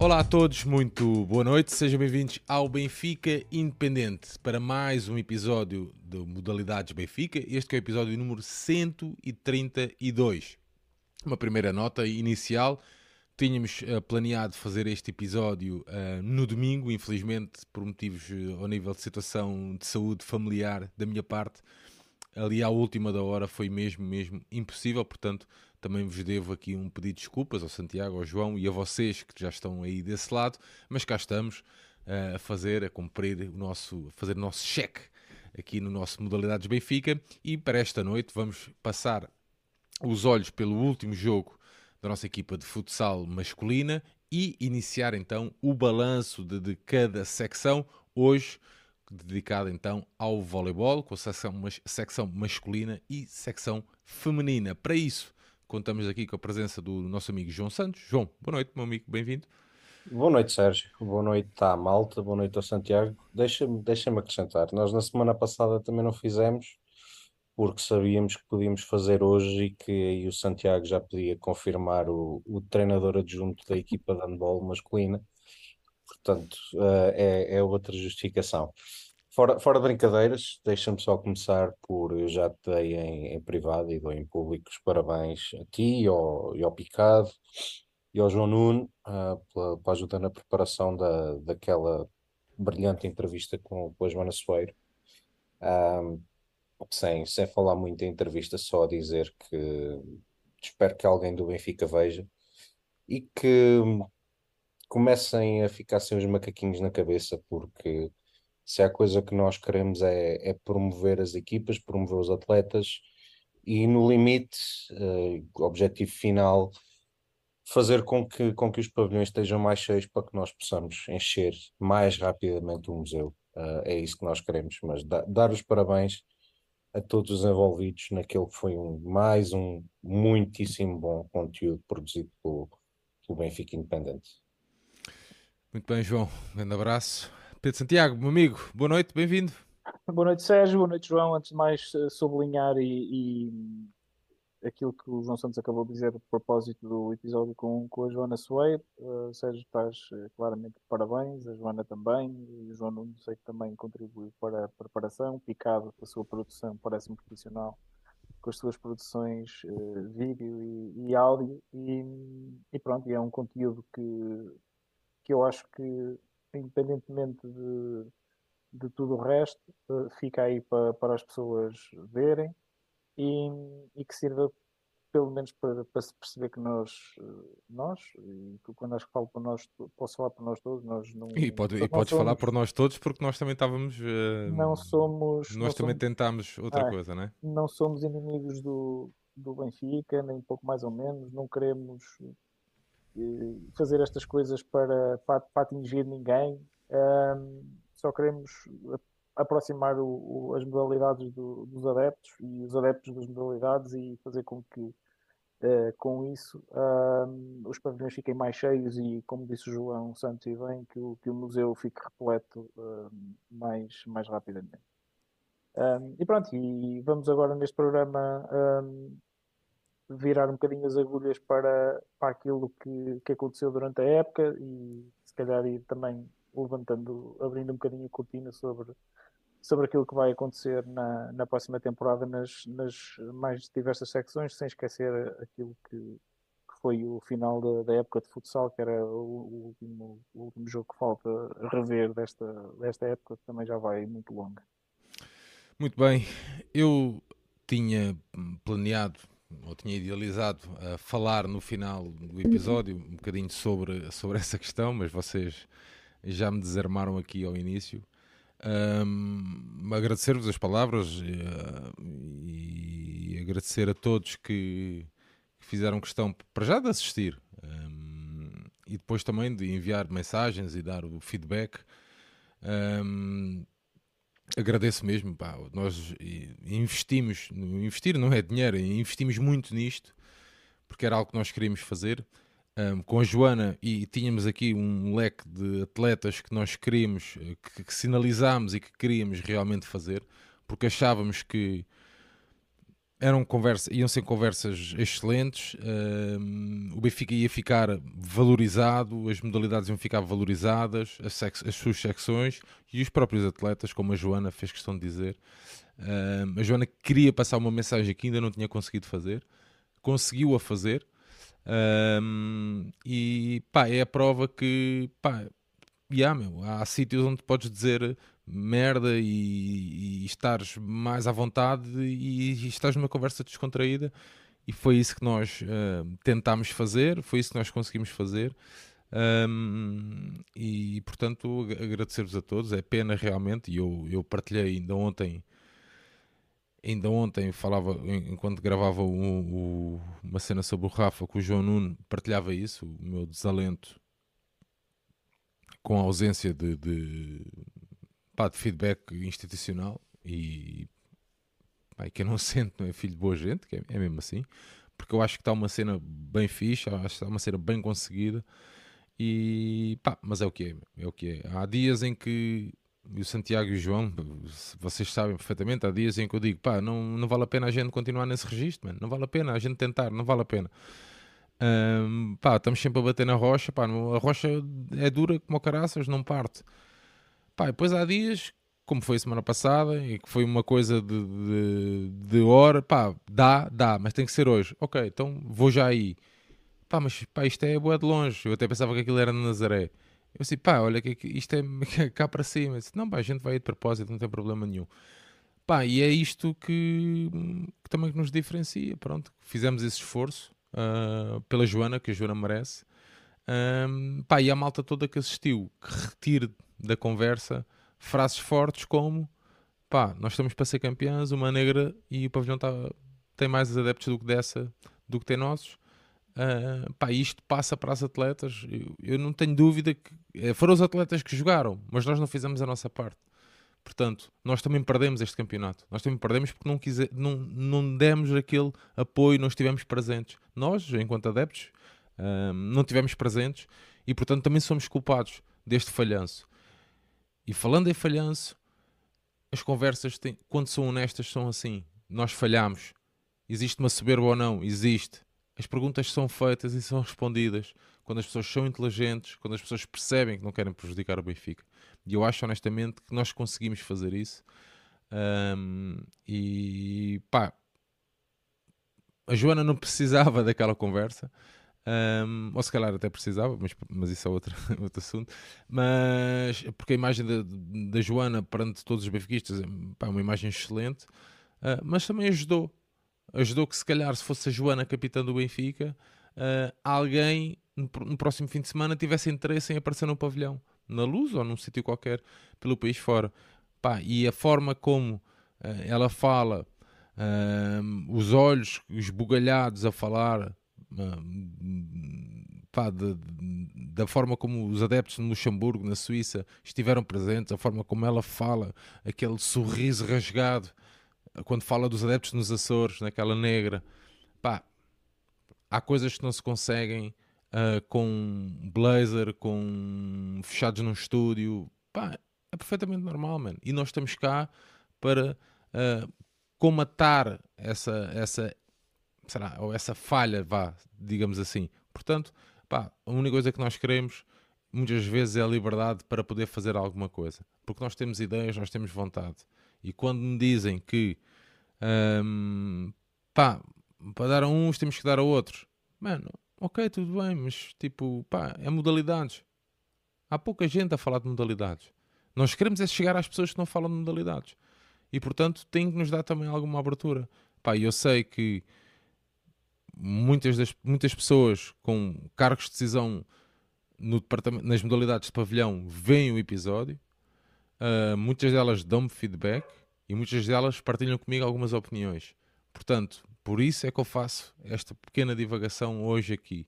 Olá a todos, muito boa noite, sejam bem-vindos ao Benfica Independente para mais um episódio de Modalidades Benfica. Este é o episódio número 132. Uma primeira nota inicial: tínhamos uh, planeado fazer este episódio uh, no domingo, infelizmente, por motivos uh, ao nível de situação de saúde familiar da minha parte, ali à última da hora foi mesmo, mesmo impossível, portanto também vos devo aqui um pedido de desculpas ao Santiago, ao João e a vocês que já estão aí desse lado, mas cá estamos uh, a fazer, a cumprir o nosso, a fazer o nosso cheque aqui no nosso Modalidades Benfica e para esta noite vamos passar os olhos pelo último jogo da nossa equipa de futsal masculina e iniciar então o balanço de, de cada secção. Hoje dedicado então ao voleibol, com a secção, secção masculina e secção feminina. Para isso, contamos aqui com a presença do nosso amigo João Santos. João, boa noite, meu amigo, bem-vindo. Boa noite, Sérgio. Boa noite à Malta, boa noite ao Santiago. Deixa-me deixa acrescentar, nós na semana passada também não fizemos, porque sabíamos que podíamos fazer hoje e que aí o Santiago já podia confirmar o, o treinador adjunto da equipa de handball masculina. Portanto, uh, é, é outra justificação. Fora, fora brincadeiras, deixa-me só começar por, eu já te dei em, em privado e dou em público os parabéns a ti e ao, e ao Picado e ao João Nuno uh, pela, ajuda na preparação da, daquela brilhante entrevista com, com a Joana Soeiro. Um, sem, sem falar muito em entrevista, só dizer que espero que alguém do Benfica veja e que comecem a ficar sem os macaquinhos na cabeça, porque se há coisa que nós queremos é, é promover as equipas, promover os atletas e, no limite, uh, objetivo final, fazer com que, com que os pavilhões estejam mais cheios para que nós possamos encher mais rapidamente o museu. Uh, é isso que nós queremos, mas da, dar os parabéns a todos os envolvidos naquele que foi um, mais um muitíssimo bom conteúdo produzido pelo, pelo Benfica Independente. Muito bem, João. Um grande abraço. Pedro Santiago, meu amigo, boa noite, bem-vindo. Boa noite, Sérgio. Boa noite, João. Antes de mais, eh, sublinhar e, e, aquilo que o João Santos acabou de dizer a propósito do episódio com, com a Joana Soeiro. Uh, Sérgio, estás uh, claramente de parabéns, a Joana também, e o João Nuno sei que também contribuiu para a preparação. Picado, a sua produção parece-me profissional com as suas produções uh, vídeo e, e áudio. E, e, pronto, é um conteúdo que, que eu acho que independentemente de, de tudo o resto, uh, fica aí para, para as pessoas verem e, e que sirva pelo menos para, para se perceber que nós, eh, nós, e quando acho que falo por nós, posso falar por nós todos, nós não. E, pode, e podes somos, falar por nós todos porque nós também estávamos. Uh, não somos. Nós não também somos, tentámos outra é, coisa, não é? Não somos inimigos do, do Benfica, nem pouco mais ou menos, não queremos fazer estas coisas para, para, para atingir ninguém. Um, só queremos aproximar o, o, as modalidades do, dos adeptos e os adeptos das modalidades e fazer com que uh, com isso um, os pavilhões fiquem mais cheios e, como disse o João Santos e bem, que o, que o museu fique repleto um, mais, mais rapidamente. Um, e pronto, e vamos agora neste programa virar um bocadinho as agulhas para, para aquilo que, que aconteceu durante a época e se calhar ir também levantando, abrindo um bocadinho a cortina sobre, sobre aquilo que vai acontecer na, na próxima temporada nas, nas mais diversas secções, sem esquecer aquilo que, que foi o final da, da, época de futsal, que era o, o, último, o último jogo que falta rever desta, desta época, que também já vai muito longa. Muito bem, eu tinha planeado ou tinha idealizado a falar no final do episódio um bocadinho sobre, sobre essa questão, mas vocês já me desarmaram aqui ao início. Um, agradecer-vos as palavras uh, e agradecer a todos que, que, fizeram questão para já de assistir um, e depois também de enviar mensagens e dar o feedback. Um, agradeço mesmo. Pá, nós investimos, investir não é dinheiro, investimos muito nisto porque era algo que nós queríamos fazer. Um, com a Joana e tínhamos aqui um leque de atletas que nós queríamos, eh, que, que sinalizámos e que queríamos realmente fazer, porque achávamos que eram conversa, iam ser conversas excelentes. o Benfica ia ficar valorizado, as modalidades iam ficar valorizadas, as, as, suas secções e os próprios atletas, como a Joana fez questão de dizer. a Joana queria passar uma mensagem que ainda não tinha conseguido fazer, conseguiu a fazer. e pá, é a prova que pá, yeah, meu, há sítios onde podes dizer merda e, e estares mais à vontade e, e estás numa conversa descontraída e foi isso que nós uh, tentámos fazer, foi isso que nós conseguimos fazer. Um, e portanto agradecer-vos a todos. É pena realmente, e eu, eu partilhei ainda ontem, ainda ontem falava, enquanto gravava o, o, uma cena sobre o Rafa com o João Nuno, partilhava isso, o meu desalento com a ausência de, de, pá, de feedback institucional e pá, quem não sente não é filho de boa gente, que é, é mesmo assim, porque eu acho que está uma cena bem fixe, acho que está uma cena bem conseguida e pá, mas é o que é, é o que é. Há dias em que o Santiago e o João, vocês sabem perfeitamente, há dias em que eu digo, pá, não, não vale a pena a gente continuar nesse registro, não vale a pena a gente tentar, não vale a pena. Um, pá, estamos sempre a bater na rocha, pá, a rocha é dura como caraças, não parte. Pá, depois há dias, como foi semana passada, e que foi uma coisa de, de, de hora, pá, dá, dá, mas tem que ser hoje. Ok, então vou já aí. Pá, mas pá, isto é boa de longe. Eu até pensava que aquilo era na Nazaré. Eu disse, pá, olha que isto é cá para cima. Eu disse, não, pá, a gente vai de propósito, não tem problema nenhum. Pá, e é isto que, que também nos diferencia. Pronto, fizemos esse esforço uh, pela Joana, que a Joana merece. Um, pá, e a malta toda que assistiu, que retire da conversa frases fortes como pá, nós estamos para ser campeões, uma negra e o pavilhão tá, tem mais adeptos do que dessa do que tem nossos. Uh, pá, isto passa para as atletas. Eu, eu, não tenho dúvida que eh, foram os atletas que jogaram, mas nós não fizemos a nossa parte. Portanto, nós também perdemos este campeonato. Nós também perdemos porque não, não, não demos aquele apoio, não estivemos presentes. Nós, enquanto adeptos, não estivemos presentes e, portanto, também somos culpados deste falhanço. E falando em falhanço, as conversas, têm, quando são honestas, são assim. Nós falhamos. Existe uma soberba ou não? Existe. As perguntas são feitas e são respondidas quando as pessoas são inteligentes, quando as pessoas percebem que não querem prejudicar o Benfica. E eu acho honestamente que nós conseguimos fazer isso. Um, e pá, a Joana não precisava daquela conversa. Um, ou se calhar até precisava, mas, mas isso é outro, outro assunto. Mas porque a imagem da, da Joana perante todos os benfiquistas é uma imagem excelente, uh, mas também ajudou. Ajudou que se calhar se fosse a Joana capitã do Benfica, uh, alguém no, no, próximo fim de semana tivesse interesse em aparecer no pavilhão, na luz ou num sítio qualquer pelo país fora. Pá, e a forma como uh, ela fala, os olhos esbugalhados a falar pá, de, de, da forma como os adeptos no Luxemburgo, na Suíça, estiveram presentes, a forma como ela fala, aquele sorriso rasgado quando fala dos adeptos nos Açores, naquela negra. Pá, há coisas que não se conseguem uh, com blazer, com fechados num estúdio. Pá, é perfeitamente normal, mano. E nós estamos cá para uh, comatar essa, essa será, ou essa falha, vá, digamos assim. Portanto, pá, a única coisa que nós queremos muitas vezes é a liberdade para poder fazer alguma coisa. Porque nós temos ideias, nós temos vontade. E quando me dizem que hum, pá, para dar a uns temos que dar a outros, mano, ok, tudo bem, mas tipo, pá, é modalidades. Há pouca gente a falar de modalidades. Nós queremos é chegar às pessoas que não falam de modalidades. E portanto tem que nos dar também alguma abertura. Pá, eu sei que muitas, das, muitas pessoas com cargos de decisão no departamento, nas modalidades de pavilhão veem o episódio, uh, muitas delas dão-me feedback e muitas delas partilham comigo algumas opiniões. Portanto, por isso é que eu faço esta pequena divagação hoje aqui.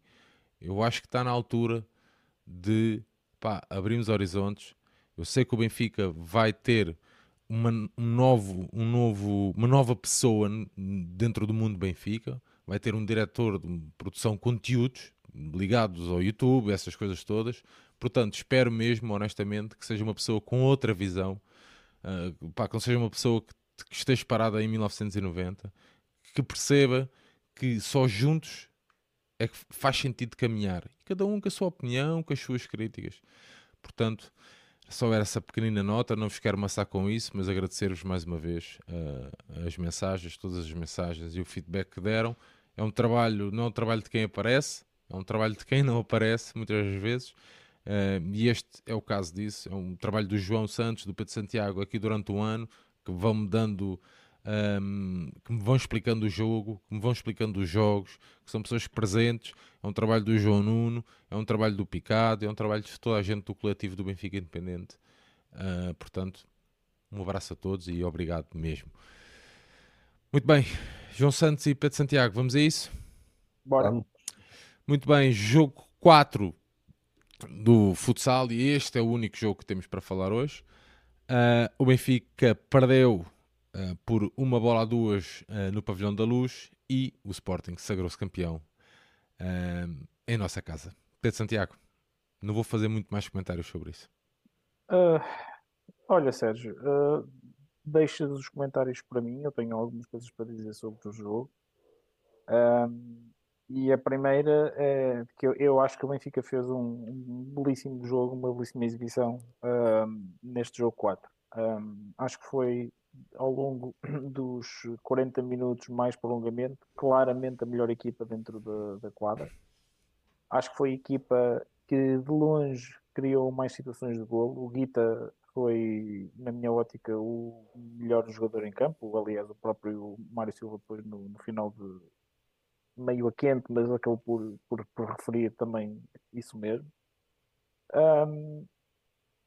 Eu acho que está na altura de pá, abrirmos horizontes. Eu sei que o Benfica vai ter uma, um novo, um novo, uma nova pessoa dentro do mundo Benfica vai ter um diretor de produção de conteúdos ligados ao YouTube, essas coisas todas. Portanto, espero mesmo, honestamente, que seja uma pessoa com outra visão, uh, pá, que não seja uma pessoa que, que esteja parada em 1990, que perceba que só juntos é que faz sentido caminhar. Cada um com a sua opinião, com as suas críticas. Portanto, só era essa pequenina nota, não vos quero amassar com isso, mas agradecer-vos mais uma vez uh, as mensagens, todas as mensagens e o feedback que deram. É um trabalho, não é um trabalho de quem aparece, é um trabalho de quem não aparece, muitas vezes. Uh, e este é o caso disso. É um trabalho do João Santos, do Pedro Santiago, aqui durante um ano, que vão-me dando um, que me vão explicando o jogo, que me vão explicando os jogos, que são pessoas presentes. É um trabalho do João Nuno, é um trabalho do Picado, é um trabalho de toda a gente do coletivo do Benfica Independente. Uh, portanto, um abraço a todos e obrigado mesmo. Muito bem, João Santos e Pedro Santiago, vamos a isso? Bora. Muito bem, jogo 4 do futsal e este é o único jogo que temos para falar hoje. Uh, o Benfica perdeu uh, por uma bola a duas uh, no Pavilhão da Luz e o Sporting sagrou-se campeão uh, em nossa casa. Pedro Santiago, não vou fazer muito mais comentários sobre isso. olha, Sérgio, deixa os comentários para mim. Eu tenho algumas coisas para dizer sobre o jogo. e a primeira é que eu, eu, acho que o Benfica fez um, um belíssimo jogo, uma belíssima exibição neste jogo 4. Um, acho que foi ao longo dos 40 minutos mais prolongamento, claramente a melhor equipa dentro da, da quadra. Acho que foi a equipa que de longe criou mais situações de golo. O Guita foi, na minha ótica, o melhor jogador em campo. Aliás, o próprio Mário Silva depois no, no final de meio a quente, mas acabou por, por, por referir também isso mesmo. Um,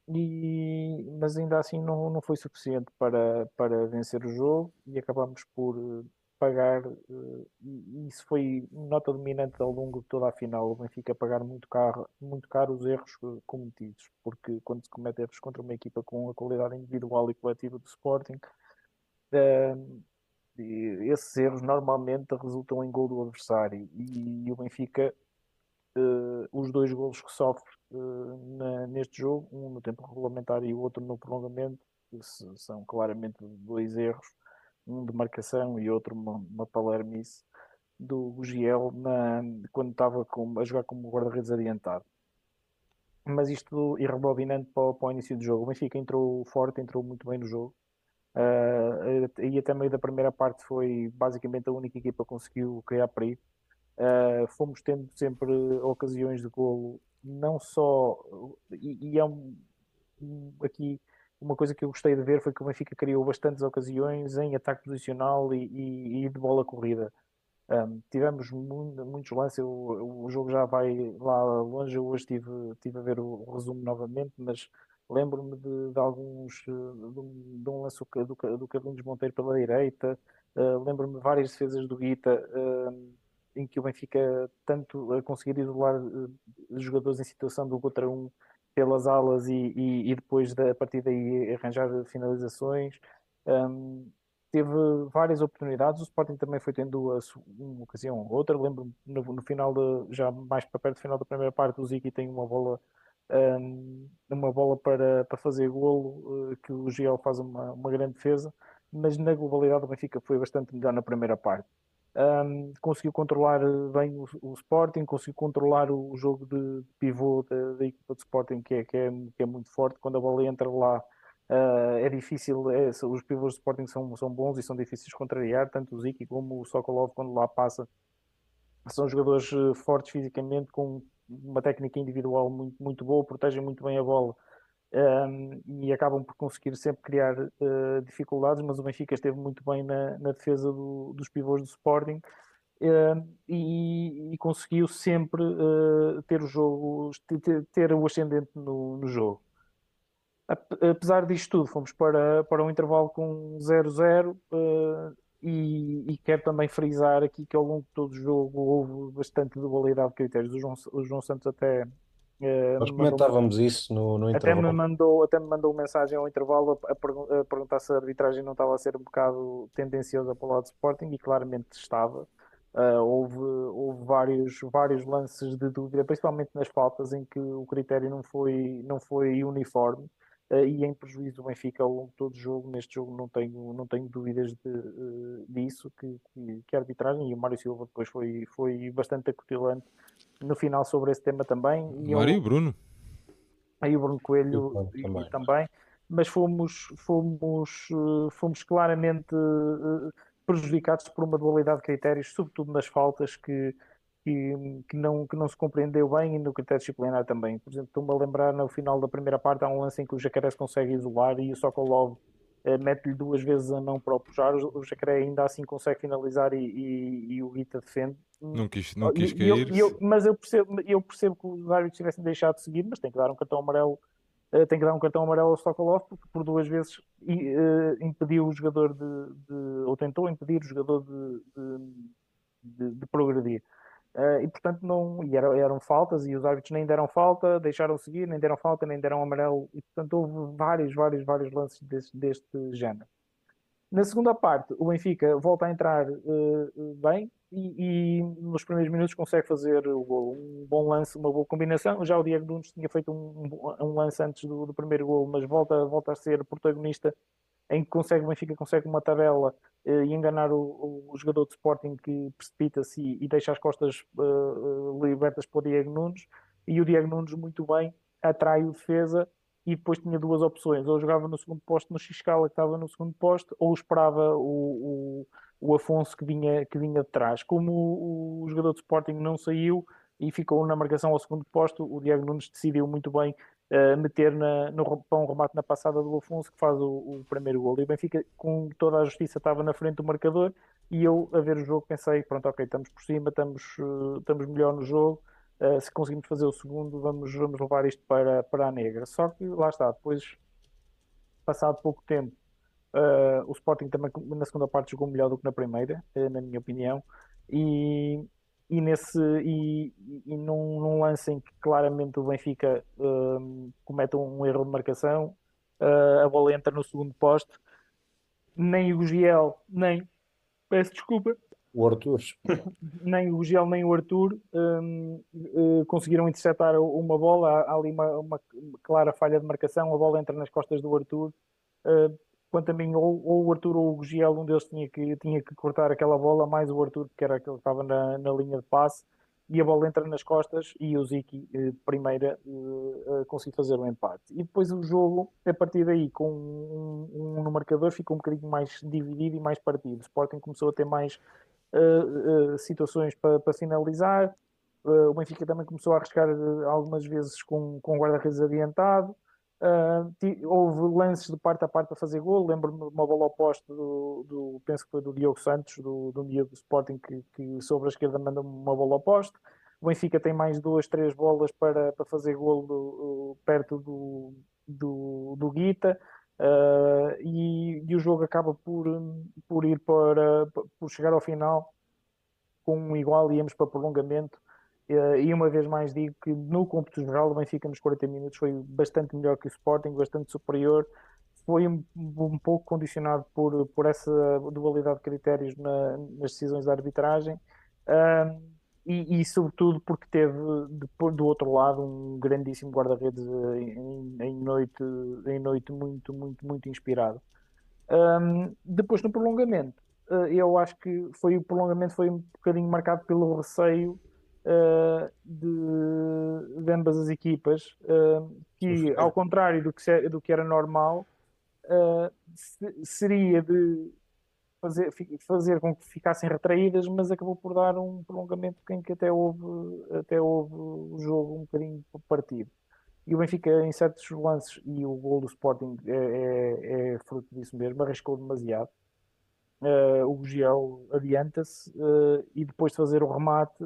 e, mas ainda assim não, não foi suficiente para, para vencer o jogo e acabamos por eh, pagar, eh, e isso foi nota dominante ao longo de toda a final, o Benfica pagar muito caro, muito caro os erros eh, cometidos, porque quando se comete erros contra uma equipa com a qualidade individual e coletiva do Sporting, esses erros normalmente resultam em gol do adversário. E o Benfica uh, os dois golos que sofre uh, na, neste jogo, um no tempo regulamentar e o outro no prolongamento, são claramente dois erros, um de marcação e outro uma, uma palermice do Gugiel na, quando estava com, a jogar como guarda-redes adiantado. Mas isto irrebobinante para, para o início do jogo. O Benfica entrou forte, entrou muito bem no jogo. Uh, e até meio da primeira parte foi basicamente a única equipa que conseguiu criar perigo. Uh, fomos tendo sempre ocasiões de golo, não só. E, e é um, aqui uma coisa que eu gostei de ver foi que o Benfica criou bastantes ocasiões em ataque posicional e, e, e de bola corrida. Um, tivemos muito, muitos lances, o, jogo já vai lá longe. Eu hoje estive, estive a ver o, o resumo novamente, mas lembro-me de, de, alguns de um, de um lance do, do Carlinhos Monteiro pela direita, uh, lembro-me de várias defesas do Guita. Uh, em que o Benfica tanto a conseguir isolar uh, jogadores em situação do contra um pelas alas e, e, e depois da, a partir daí arranjar finalizações. Um, teve várias oportunidades, o Sporting também foi tendo a, uma ocasião ou outra. Lembro-me no, no, final, de, já mais para perto do final da primeira parte, o Ziki tem uma bola. Um, uma bola para, para fazer golo uh, que o Giel faz uma, uma grande defesa mas na globalidade o Benfica foi bastante melhor na primeira parte um, conseguiu controlar eh, bem o, o, Sporting, conseguiu controlar o, jogo de, pivô da, da, equipa de Sporting, que é, que, é, que é muito forte. Quando a bola entra lá, uh, é difícil. É, os pivôs de Sporting são, são bons e são difíceis de contrariar, tanto o Ziki como o Sokolov, quando lá passa, são jogadores eh, fortes fisicamente, com uma técnica individual muito, muito boa, protegem muito bem a bola um, e acabam por conseguir sempre criar uh, dificuldades, mas o Benfica esteve muito bem na, na defesa do, dos pivôs do Sporting uh, e, e, conseguiu sempre uh, ter o jogo, ter, ter o ascendente no, no, jogo. Apesar disto tudo, fomos para, para um intervalo com 0-0 e, e, quero também frisar aqui que ao longo de todo o jogo houve bastante dualidade de critérios. O João, o João Santos até Uh, Nós comentávamos isso no, no até intervalo. Me mandou, até me mandou mensagem ao intervalo a, a, a, perguntar se a arbitragem não estava a ser um bocado tendenciosa para o lado do Sporting e claramente estava. Uh, houve houve vários, vários lances de dúvida, principalmente nas faltas, em que o critério não foi, não foi uniforme. uh, e em prejuízo do Benfica ao longo de todo o jogo. Neste jogo não tenho, não tenho dúvidas de, disso, que, que, que, a arbitragem e o Mário Silva depois foi, foi bastante acutilante no final sobre esse tema também. E Mário e o Bruno. Aí o Bruno Coelho e, também. também. Mas fomos, fomos, uh, fomos claramente prejudicados por uma dualidade de critérios, sobretudo nas faltas que que, que, não, que não se compreendeu bem e no critério disciplinar também. Por exemplo, estou-me a lembrar no final da primeira parte há um lance em que o Jacaré se consegue isolar e o Sokolov eh, mete-lhe duas vezes a mão para o puxar, o, Jacaré ainda assim consegue finalizar e, e, e o Guita defende. Não quis, não quis cair. Eu, eu, mas eu percebo, eu percebo que os árbitros tivessem deixado de seguir, mas tem que dar um cartão amarelo uh, tem que dar um cartão amarelo ao Sokolov porque por duas vezes uh, impediu o jogador de, de, ou tentou impedir o jogador de, de, de progredir. Uh, e portanto não e eram, eram faltas e os árbitros nem deram falta, deixaram seguir, nem deram falta, nem deram amarelo e portanto houve vários, vários, vários lances deste, deste género. Na segunda parte, o Benfica volta a entrar uh, bem e, e, nos primeiros minutos consegue fazer o gol. Um bom lance, uma boa combinação. Já o Diego Nunes tinha feito um, um, lance antes do, do, primeiro gol, mas volta, volta a ser protagonista em que consegue, o Benfica consegue uma tabela uh, e enganar o, o, jogador de Sporting que precipita-se e, e, deixa as costas uh, libertas para o Diego Nunes e o Diego Nunes muito bem atrai o defesa e depois tinha duas opções, ou jogava no segundo posto no Xcala que estava no segundo posto, ou esperava o, o, o Afonso que vinha, que vinha de trás. Como o, o jogador de Sporting não saiu e ficou na marcação ao segundo posto, o Diego Nunes decidiu muito bem uh, meter na, no, para um remate na passada do Afonso que faz o, o, primeiro gol. E o Benfica, com toda a justiça, estava na frente do marcador e eu, a ver o jogo, pensei: pronto, ok, estamos por cima, estamos, uh, estamos melhor no jogo. Uh, se conseguimos fazer o segundo, vamos, vamos levar isto para, para a negra. Só que lá está, depois, passado pouco tempo, o Sporting também na segunda parte jogou melhor do que na primeira, na minha opinião. E, e, nesse, e, e num, num, lance em que claramente o Benfica uh, comete um erro de marcação, uh, a bola entra no segundo poste, nem o Giel, nem, peço desculpa, o Arthur, nem o Giel nem o Arthur um, uh, conseguiram interceptar uma bola, há, há ali uma, uma, clara falha de marcação, a bola entra nas costas do Arthur, uh, quanto a mim, ou, ou o Arthur ou o Giel, um deles tinha que, tinha que cortar aquela bola, mais o Arthur, que era aquele que estava na, na linha de passe, e a bola entra nas costas e o Ziki, eh, primeira, eh, conseguiu fazer o um empate. E depois o jogo, a partir daí, com um, um, no marcador, ficou um bocadinho mais dividido e mais partido. O Sporting começou a ter mais uh, uh, situações para, para finalizar, uh, o Benfica também começou a arriscar algumas vezes com, com o guarda-redes adiantado, Uh, houve lances de parte a parte a fazer gol. Lembro-me de uma bola oposta do, do, penso que foi do Diogo Santos, do, do dia do Sporting, que, que sobre a esquerda manda uma bola oposta. O Benfica tem mais duas, três bolas para, para fazer gol do, perto do, do, do Guita. Uh, e, e, o jogo acaba por, por ir para por chegar ao final com um igual íamos para prolongamento e uma vez mais digo que no cômputo geral o Benfica nos 40 minutos foi bastante melhor que o Sporting, bastante superior. Foi um, um pouco condicionado por, por essa dualidade de critérios na, nas decisões da arbitragem e, e, sobretudo, porque teve de, do outro lado um grandíssimo guarda-redes em, em, noite, em noite muito, muito, muito inspirado. Um, depois, no prolongamento, uh, eu acho que foi o prolongamento foi um bocadinho marcado pelo receio uh, de, de, ambas as equipas, uh, que ao contrário do que, do que era normal, uh, seria de fazer, fazer com que ficassem retraídas, mas acabou por dar um prolongamento em que até houve, até houve o jogo um bocadinho partido. E o Benfica, em certos lances, e o gol do Sporting é, é, é fruto disso mesmo, arriscou demasiado. Uh, o Bugiel adianta-se uh, e depois de fazer o remate,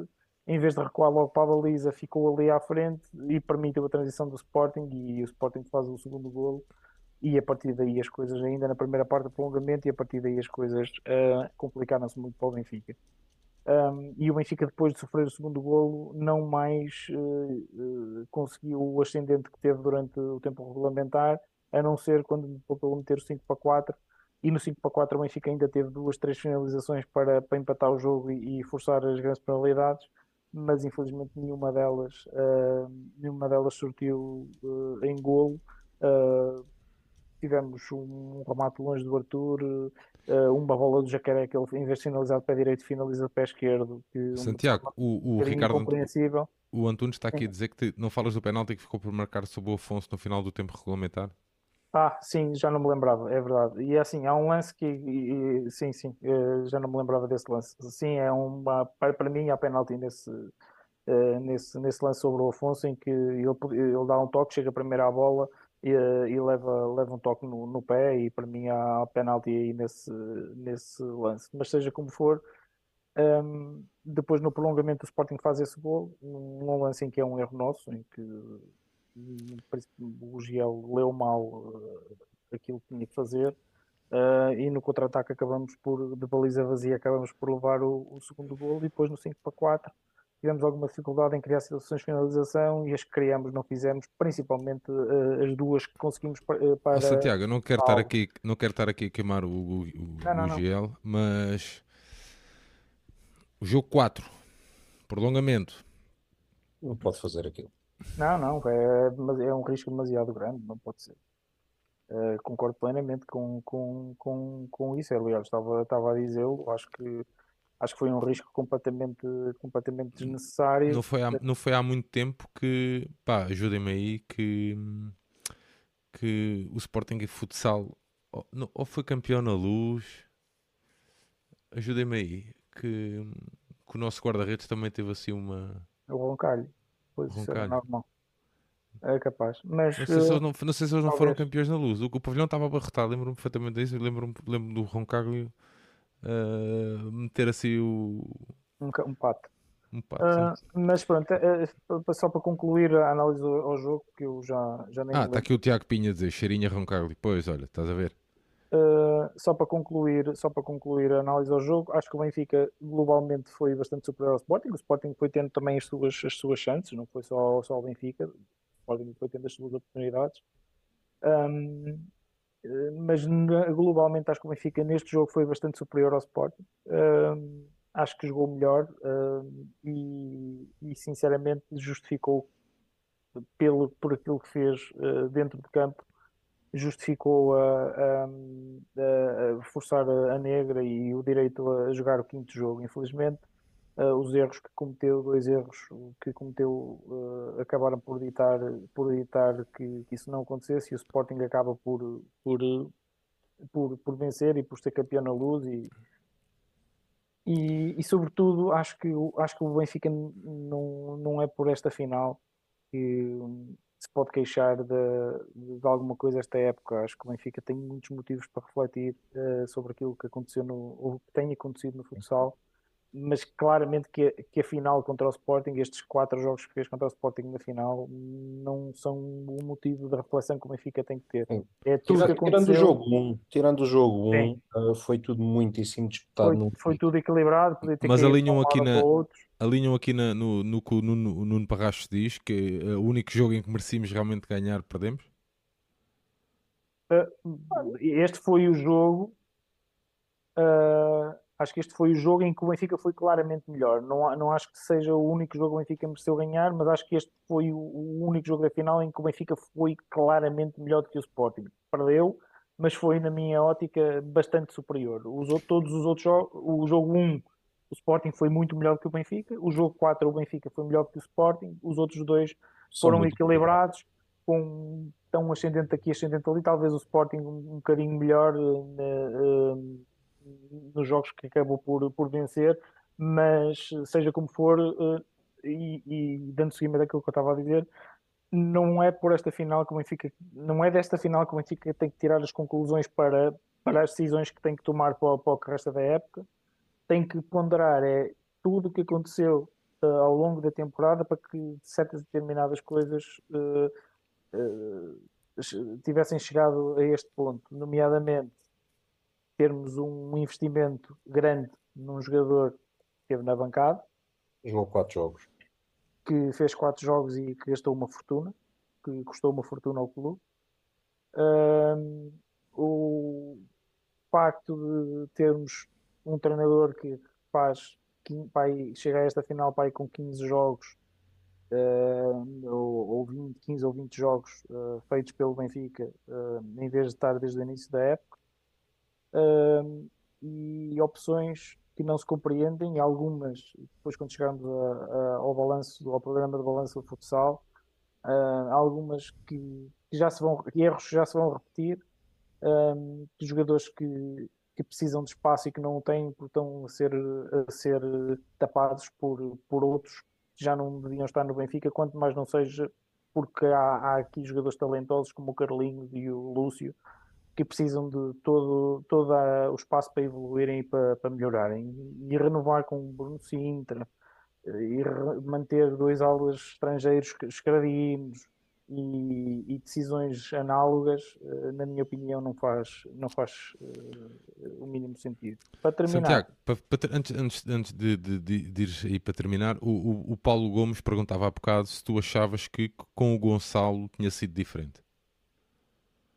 em vez de recuar logo para a baliza, ficou ali à frente e permitiu a transição do Sporting e o Sporting faz o segundo golo. E a partir daí as coisas ainda na primeira parte do prolongamento e a partir daí as coisas uh, complicaram-se muito para o Benfica. Um, e o Benfica depois de sofrer o segundo golo não mais uh, uh, conseguiu o ascendente que teve durante o tempo regulamentar, a não ser quando voltou a meter o 5 para 4 e no 5 para 4 o Benfica ainda teve duas, três finalizações para, para empatar o jogo e, e forçar as grandes penalidades mas infelizmente nenhuma delas, uh, nenhuma delas surtiu uh, em golo Uh, tivemos um remate longe do Arthur, uh, uma bola do Jacaré que ele, em vez de finalizar de pé direito, finaliza de pé esquerdo. Que Santiago, um, o, o Ricardo. Compreensível. O Antunes está aqui a dizer que te, não falas do penalti que ficou por marcar sobre o Afonso no final do tempo regulamentar? Ah, sim, já não me lembrava, é verdade. E é assim, há um lance que, e, e, sim, sim, eh, já não me lembrava desse lance. Sim, é uma, para, mim há penalti nesse, uh, nesse, nesse lance sobre o Afonso, em que ele, ele dá um toque, chega primeiro à bola e, e leva, leva um toque no, no pé, e para mim há penalti aí nesse, nesse lance. Mas seja como for, um, ehm, depois no prolongamento o Sporting faz esse gol, um lance em que é um erro nosso, em que o Giel leu mal uh, aquilo que tinha que fazer uh, e no contra-ataque acabamos por, de baliza vazia, acabamos por levar o, o, segundo gol e depois no 5 para 4 tivemos alguma dificuldade em criar situações de finalização e as que criamos não fizemos, principalmente uh, as duas que conseguimos para... Oh, Santiago, eu não quero, estar aqui, não quero estar aqui a queimar o, o, não, não, o Giel, mas o jogo 4, prolongamento. Não pode fazer aquilo. Não, não, é, é um risco demasiado grande, não pode ser. Uh, concordo plenamente com, com, com, com isso. Aliás, estava, estava a dizê-lo, acho que acho que foi um risco completamente, completamente desnecessário. Não foi, há, não foi há muito tempo que, pá, ajudem-me aí, que, que o Sporting Futsal ou, ou foi campeão na luz, ajudem-me aí, que, que o nosso guarda-redes também teve assim uma. O Roncalho. Normal. É capaz. Mas, não, sei se eles não, não, sei se eles não foram campeões na luz. O, o pavilhão estava abarrotado, lembro-me perfeitamente disso. Lembro-me lembro do Roncaglio uh, meter assim o. Um, um pato. Um pato uh, mas pronto, é, só para concluir a análise ao, jogo, que eu já, já nem. Ah, está aqui o Tiago Pinha a dizer: cheirinha Roncaglio. Pois, olha, estás a ver. Uh, só para concluir, só para concluir a análise ao jogo, acho que o Benfica globalmente foi bastante superior ao Sporting. O Sporting foi tendo também as suas, as suas chances, não foi só, só o Benfica. O Sporting foi tendo as suas oportunidades. Um, mas globalmente acho que o Benfica neste jogo foi bastante superior ao Sporting. Um, acho que jogou melhor um, e, e, sinceramente justificou pelo, por aquilo que fez uh, dentro de campo justificou a, a, a, forçar a negra e o direito a jogar o quinto jogo. Infelizmente, uh, os erros que cometeu, dois erros que cometeu, uh, acabaram por ditar, por ditar que, que, isso não acontecesse e o Sporting acaba por, por, por, por vencer e por ser campeão na luz e, e, e, sobretudo acho que, acho que o Benfica não, não é por esta final que, se pode queixar de, de, alguma coisa esta época. Acho que o Benfica tem muitos motivos para refletir uh, sobre aquilo que aconteceu no, ou que tem acontecido no futsal, mas claramente que, que a final contra o Sporting, estes quatro jogos que fez contra o Sporting na final, não são o motivo da reflexão que o Benfica tem que ter. É tudo tirando, que aconteceu. Tirando o jogo 1, um, tirando o jogo 1, um, uh, foi tudo muitíssimo disputado. Foi, foi tudo equilibrado, mas alinham aqui na alinham aqui na, no, no que o Nuno, Nuno Parrachos diz, que é o único jogo em que merecíamos realmente ganhar, perdemos? Uh, este foi o jogo. Uh, acho que este foi o jogo em que o Benfica foi claramente melhor. Não, não acho que seja o único jogo que o Benfica mereceu ganhar, mas acho que este foi o, o único jogo da final em que o Benfica foi claramente melhor do que o Sporting. Perdeu, mas foi, na minha ótica, bastante superior. Os, todos os outros jogos, o jogo 1 o Sporting foi muito melhor que o Benfica. O jogo 4, o Benfica foi melhor que o Sporting. Os outros dois foram equilibrados, com tão ascendente aqui, ascendente ali. Talvez o Sporting um, um bocadinho melhor uh, uh, nos jogos que acabou por, por vencer, mas seja como for, uh, e, e, dando seguimento daquilo que eu estava a dizer, não é por esta final que o Benfica, não é desta final que o Benfica tem que tirar as conclusões para, para as decisões que tem que tomar para, para o que resta da época. Tem que ponderar é tudo o que aconteceu uh, ao longo da temporada para que certas determinadas coisas uh, tivessem chegado a este ponto, nomeadamente termos um investimento grande num jogador que esteve na bancada. Jogou quatro jogos. Que fez quatro jogos e que gastou uma fortuna, que custou uma fortuna ao clube. o facto de termos um treinador que faz pai, chega a esta final pai, com 15 jogos uh, ou, ou 20, 15 ou 20 jogos uh, feitos pelo Benfica, uh, em vez de estar desde o início da época, e opções que não se compreendem, algumas, depois quando chegarmos a, a, ao balanço, ao programa de balanço do futsal, algumas que, que, já se vão, erros já se vão repetir, de jogadores que, que precisam de espaço e que não o têm estão a ser, a ser tapados por, por outros que já não deviam estar no Benfica, quanto mais não seja porque há, há aqui jogadores talentosos como o Carlinhos e o Lúcio que precisam de todo, todo o espaço para evoluírem e para, para melhorarem. E renovar com o Bruno Sintra, e manter dois aulas estrangeiros escravinos, e, e, decisões análogas, eh, na minha opinião, não faz, não faz uh, o mínimo sentido. Para terminar. Santiago, para, para, antes, antes, antes de, de, de, de ir aí para terminar, o, o, o, Paulo Gomes perguntava há bocado se tu achavas que com o Gonçalo tinha sido diferente.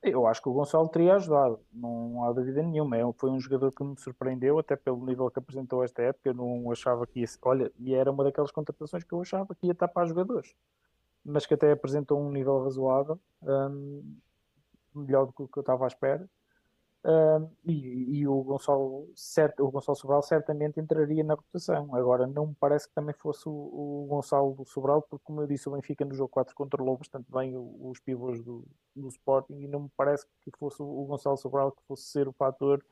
Eu acho que o Gonçalo teria ajudado, não há dúvida nenhuma. É, foi um jogador que me surpreendeu, até pelo nível que apresentou esta época. Eu não achava que ia. Olha, e era uma daquelas contratações que eu achava que ia tapar jogadores mas que até apresentou um nível razoável, um, melhor do que eu estava à espera. Um, e, e, o Gonçalo, o Gonçalo Sobral certamente entraria na rotação. Agora, não me parece que também fosse o, o Gonçalo Sobral, porque, como eu disse, o Benfica no jogo 4 controlou bastante bem o, os pivôs do, do Sporting e não me parece que fosse o, Gonçalo Sobral que fosse ser o fator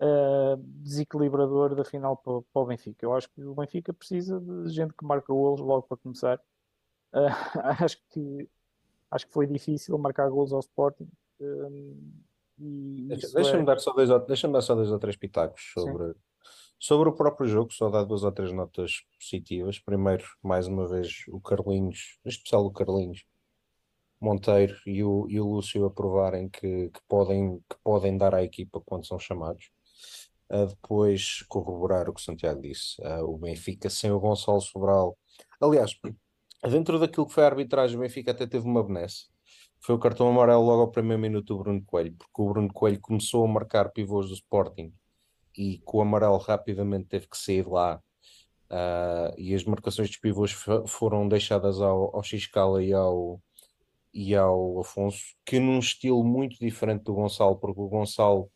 uh, desequilibrador da final para, para, o Benfica. Eu acho que o Benfica precisa de gente que marca golos logo para começar Uh, acho, que, acho que foi difícil marcar gols ao Sporting. Deixa-me é... dar, só dois, deixa dar só dois ou três pitacos sobre, sobre o próprio jogo, só dar duas ou três notas positivas. Primeiro, mais uma vez, o Carlinhos, em especial o Carlinhos Monteiro e o, e o Lúcio a provarem que, que, podem, que podem dar à equipa quando são chamados. Uh, depois corroborar o que o Santiago disse. Uh, o Benfica sem o Gonçalo Sobral. Aliás, Dentro daquilo que foi a arbitragem, o Benfica até teve uma benesse. Foi o cartão amarelo logo ao primeiro minuto do Bruno Coelho, porque o Bruno Coelho começou a marcar pivôs do Sporting e com o amarelo rapidamente teve que sair lá. Uh, e as marcações dos pivôs foram deixadas ao, ao Xcala e ao, e ao Afonso, que num estilo muito diferente do Gonçalo, porque o Gonçalo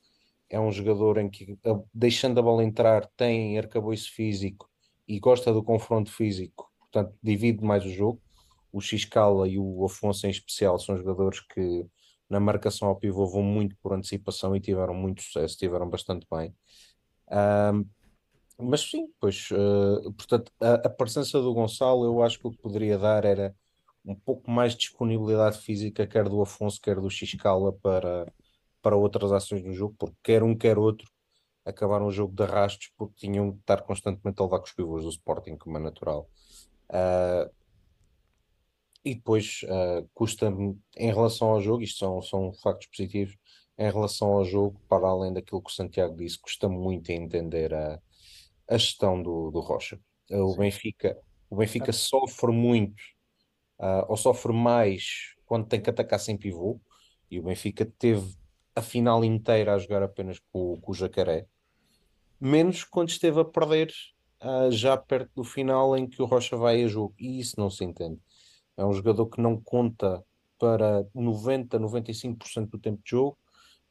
é um jogador em que, deixando a bola entrar, tem arcabouço físico e gosta do confronto físico portanto divide mais o jogo. O Xcala e o Afonso em especial são jogadores que na marcação ao pivô vão muito por antecipação e tiveram muito sucesso, tiveram bastante bem. Mas sim, pois, uh, portanto, a, a, presença do Gonçalo eu acho que o que poderia dar era um pouco mais de disponibilidade física, quer do Afonso, quer do Xcala para, para outras ações do jogo, porque quer um, quer outro acabaram o jogo de arrastos porque tinham de estar constantemente a levar com os pivôs do Sporting, como é natural. Uh, e depois uh, custa-me, em relação ao jogo, isto são, são factos positivos, em relação ao jogo, para além daquilo que o Santiago disse, custa muito entender a, a gestão do, do Rocha. Uh, o Benfica, o Benfica sofre muito, ou sofre mais quando tem que atacar sem pivô, e o Benfica teve a final inteira a jogar apenas com, com o Jacaré, menos quando esteve a perder uh, já perto do final em que o Rocha vai a jogo. E isso não se entende. É um jogador que não conta para 90, 95% do tempo de jogo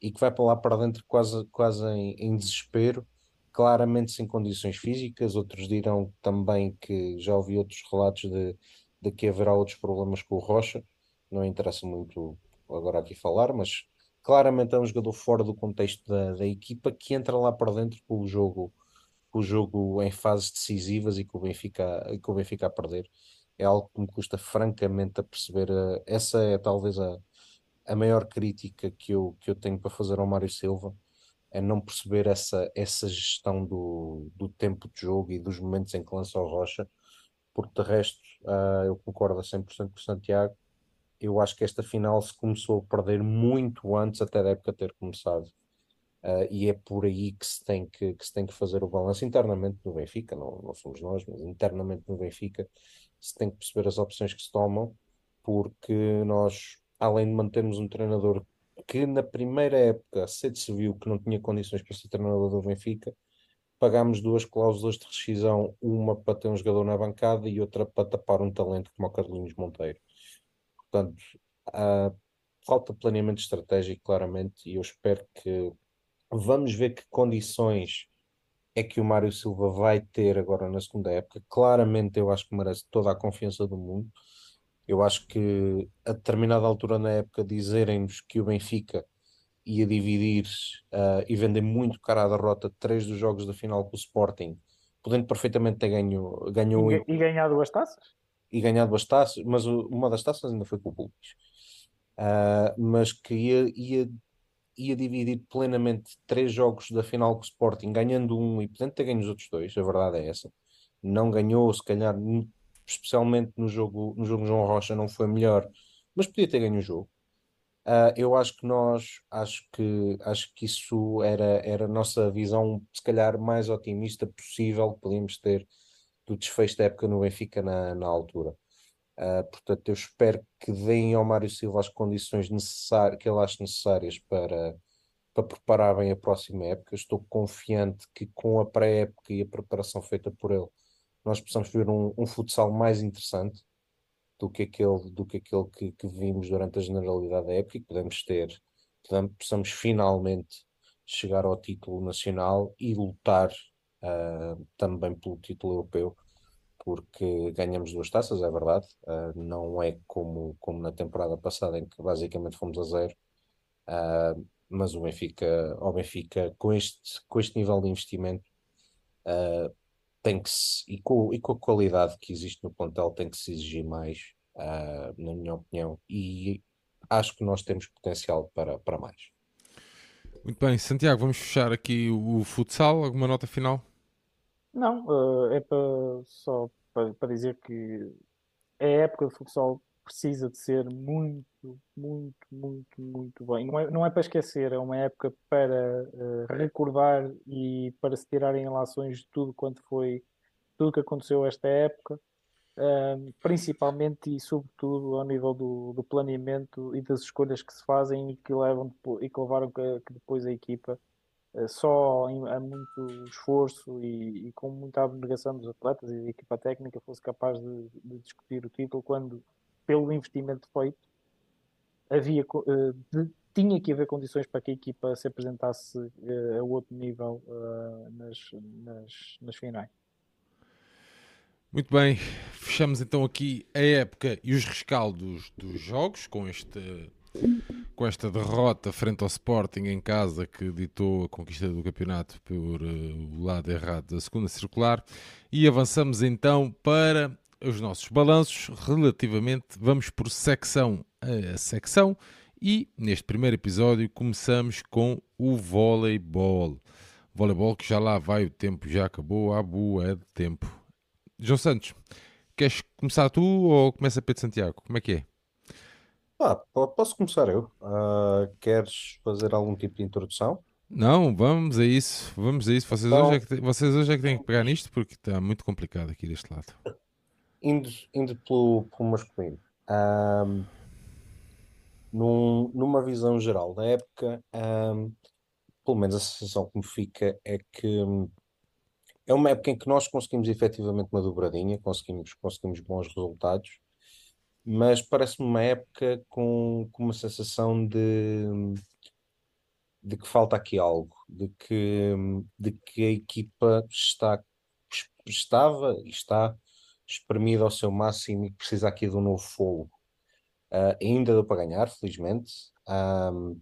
e que vai para lá para dentro quase, quase em, em desespero, claramente sem condições físicas. Outros dirão também que já ouvi outros relatos de, de que haverá outros problemas com o Rocha. Não interessa muito agora aqui falar, mas claramente é um jogador fora do contexto da, da equipa que entra lá para dentro com o jogo o jogo em fases decisivas e que o Benfica, que o Benfica a perder. É algo que me custa francamente a perceber. Eh, essa é talvez a, a maior crítica que eu, que eu tenho para fazer ao Mário Silva, é não perceber essa, essa gestão do, do tempo de jogo e dos momentos em que lança o Rocha, porque de resto uh, eu concordo a 100% com o Santiago. Eu acho que esta final se começou a perder muito antes até da época ter começado. Uh, e é por aí que se tem que, que, se tem que fazer o balanço internamente no Benfica, não, não somos nós, mas internamente no Benfica se tem que perceber as opções que se tomam, porque nós, além de mantermos um treinador que na primeira época cedo se viu que não tinha condições para ser treinador do Benfica, pagámos duas cláusulas de rescisão, uma para ter um jogador na bancada e outra para tapar um talento como o Carlinhos Monteiro. Portanto, falta planeamento estratégico, claramente, e eu espero que vamos ver que condições é que o Mário Silva vai ter agora na segunda época. Claramente, eu acho que merece toda a confiança do mundo. Eu acho que a determinada altura na época dizerem-nos que o Benfica ia dividir uh, e vender muito cara a derrota três dos jogos da final com o Sporting, podendo perfeitamente ter ganho, ganhou e, e ganhado duas taças? E ganhado duas taças, mas uma das taças ainda foi com o Bulls. Uh, mas que ia, ia, ia dividir plenamente três jogos da final com o Sporting, ganhando um e podendo ter ganho os outros dois, a verdade é essa. Não ganhou, se calhar, especialmente no jogo, no jogo João Rocha, não foi melhor, mas podia ter ganho o jogo. Uh, eu acho que nós, acho que, acho que isso era, era a nossa visão, se calhar, mais otimista possível que podíamos ter do desfecho da época no Benfica na, na altura. Uh, portanto, eu espero que deem ao Mário Silva as condições necessárias, que ele acha necessárias para, para preparar bem a próxima época. Estou confiante que com a pré-época e a preparação feita por ele, nós possamos ver um, um futsal mais interessante do que aquele, do que, aquele que, que vimos durante a generalidade da época e que podemos ter, podemos, possamos finalmente chegar ao título nacional e lutar uh, também pelo título europeu, porque ganhamos duas taças, é verdade, uh, não é como, como na temporada passada em que basicamente fomos a zero, uh, mas o Benfica, o Benfica com este, com este nível de investimento tem que se, e com, e com a qualidade que existe no plantel, tem que se exigir mais, uh, na minha opinião, e acho que nós temos potencial para, para mais. Muito bem, Santiago, vamos fechar aqui o futsal. Alguma nota final? Não, uh, é para, só para, para dizer que a época de futsal precisa de ser muito, muito, muito, muito bem. Não é, não é para esquecer, é uma época para uh, recordar e para se tirarem relações de tudo quanto foi, tudo que aconteceu esta época, uh, principalmente e sobretudo ao nível do, do, planeamento e das escolhas que se fazem e que levam e que levaram que, que depois a equipa só em, a muito esforço e, e, com muita abnegação dos atletas e da equipa técnica fosse capaz de, de discutir o título quando pelo investimento feito, havia, uh, de, tinha que haver condições para que a equipa se apresentasse uh, a outro nível uh, nas, nas, nas finais. Muito bem, fechamos então aqui a época e os rescaldos dos jogos com este com esta derrota frente ao Sporting em casa que ditou a conquista do campeonato por uh, o lado errado da segunda circular e avançamos então para os nossos balanços relativamente, vamos por secção a secção e neste primeiro episódio começamos com o voleibol. Voleibol que já lá vai, o tempo já acabou, há boa de tempo. João Santos, queres começar tu ou começa Pedro Santiago? Como é que é? Ah, posso começar eu. Uh, queres fazer algum tipo de introdução? Não, vamos a isso, vamos a isso. Vocês, então, hoje, é que, vocês hoje é que têm que pegar nisto porque está muito complicado aqui deste lado indo, indo pelo, pelo masculino, um, num, numa visão geral da época, pelo menos a sensação que me fica é que um, é uma época em que nós conseguimos efetivamente uma dobradinha, conseguimos, conseguimos bons resultados, mas parece-me uma época com, com uma sensação de, de que falta aqui algo, de que, de que a equipa está, estava e está espremido ao seu máximo e precisa aqui de um novo fogo. Uh, ainda deu para ganhar, felizmente, um,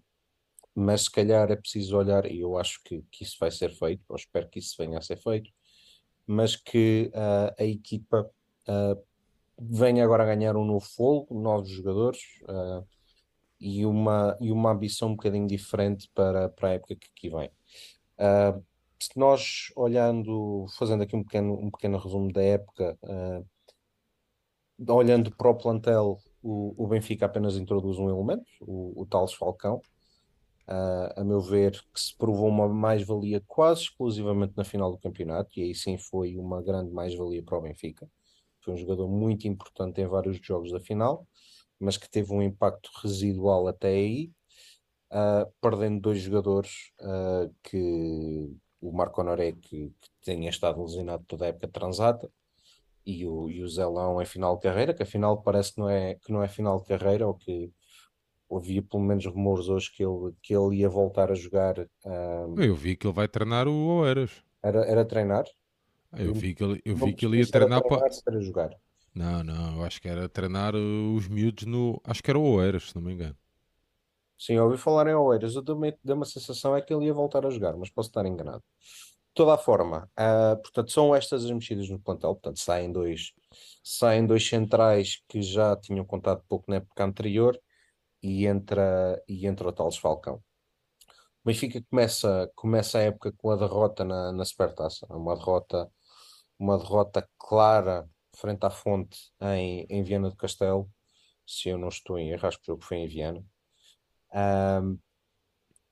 mas se calhar é preciso olhar, e eu acho que, que isso vai ser feito, ou espero que isso venha a ser feito, mas que uh, a equipa uh, venha agora a ganhar um novo fogo, novos jogadores e, uma, e uma ambição um bocadinho diferente para, para a época que aqui vem. Uh, se nós olhando, fazendo aqui um pequeno, um pequeno resumo da época, uh, olhando para o plantel, o, o, Benfica apenas introduz um elemento, o, o Tales Falcão, uh, a meu ver, que se provou uma mais-valia quase exclusivamente na final do campeonato, e aí sim foi uma grande mais-valia para o Benfica. Foi um jogador muito importante em vários jogos da final, mas que teve um impacto residual até aí, uh, perdendo dois jogadores uh, que o Marco Honoré que, que tinha estado lesionado toda a época transata e o, e o Zelão em final de carreira, que afinal parece que não é, que não é final de carreira, ou que havia pelo menos rumores hoje que ele, que ele ia voltar a jogar. Um, eu vi que ele vai treinar o Oeiras. Era, era treinar? Eu vi que ele, eu vi que ele ia treinar para. Para jogar. Não, não, eu acho que era treinar uh, os miúdos no. Acho que era o Oeiras, se não me engano. Sim, eu ouvi falar em Oeiras. Eu dei uma sensação é que ele ia voltar a jogar, mas posso estar enganado. De toda a forma, uh, portanto, são estas as mexidas no plantel. Portanto, saem dois, saem dois centrais que já tinham contado pouco na época anterior e entra, e entra o Tales Falcão. O Benfica começa, começa a época com a derrota na, na Supertaça, uma derrota, uma derrota clara frente à fonte em, em Viana do Castelo, se eu não estou em erro, acho que o jogo foi em Viana. Um,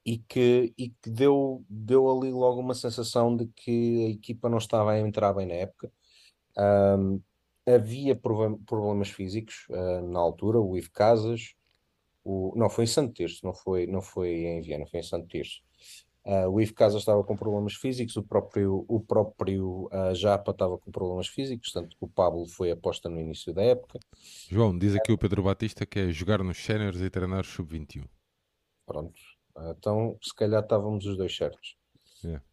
e que, e que deu, deu ali logo uma sensação de que a equipa não estava a entrar bem na época. Um, havia problemas físicos uh, na altura, o Ivo Casas, o, não, foi em Santo Tirso, não foi, não foi em Viena, foi em Santo Tirso. Uh, o Ivo Casa estava com problemas físicos, o próprio, o próprio uh, Japa estava com problemas físicos, tanto que o Pablo foi aposta no início da época. João, diz aqui o Pedro Batista que é jogar nos séniores e treinar sub-21. Pronto, uh, então se calhar estávamos os dois certos. Yeah.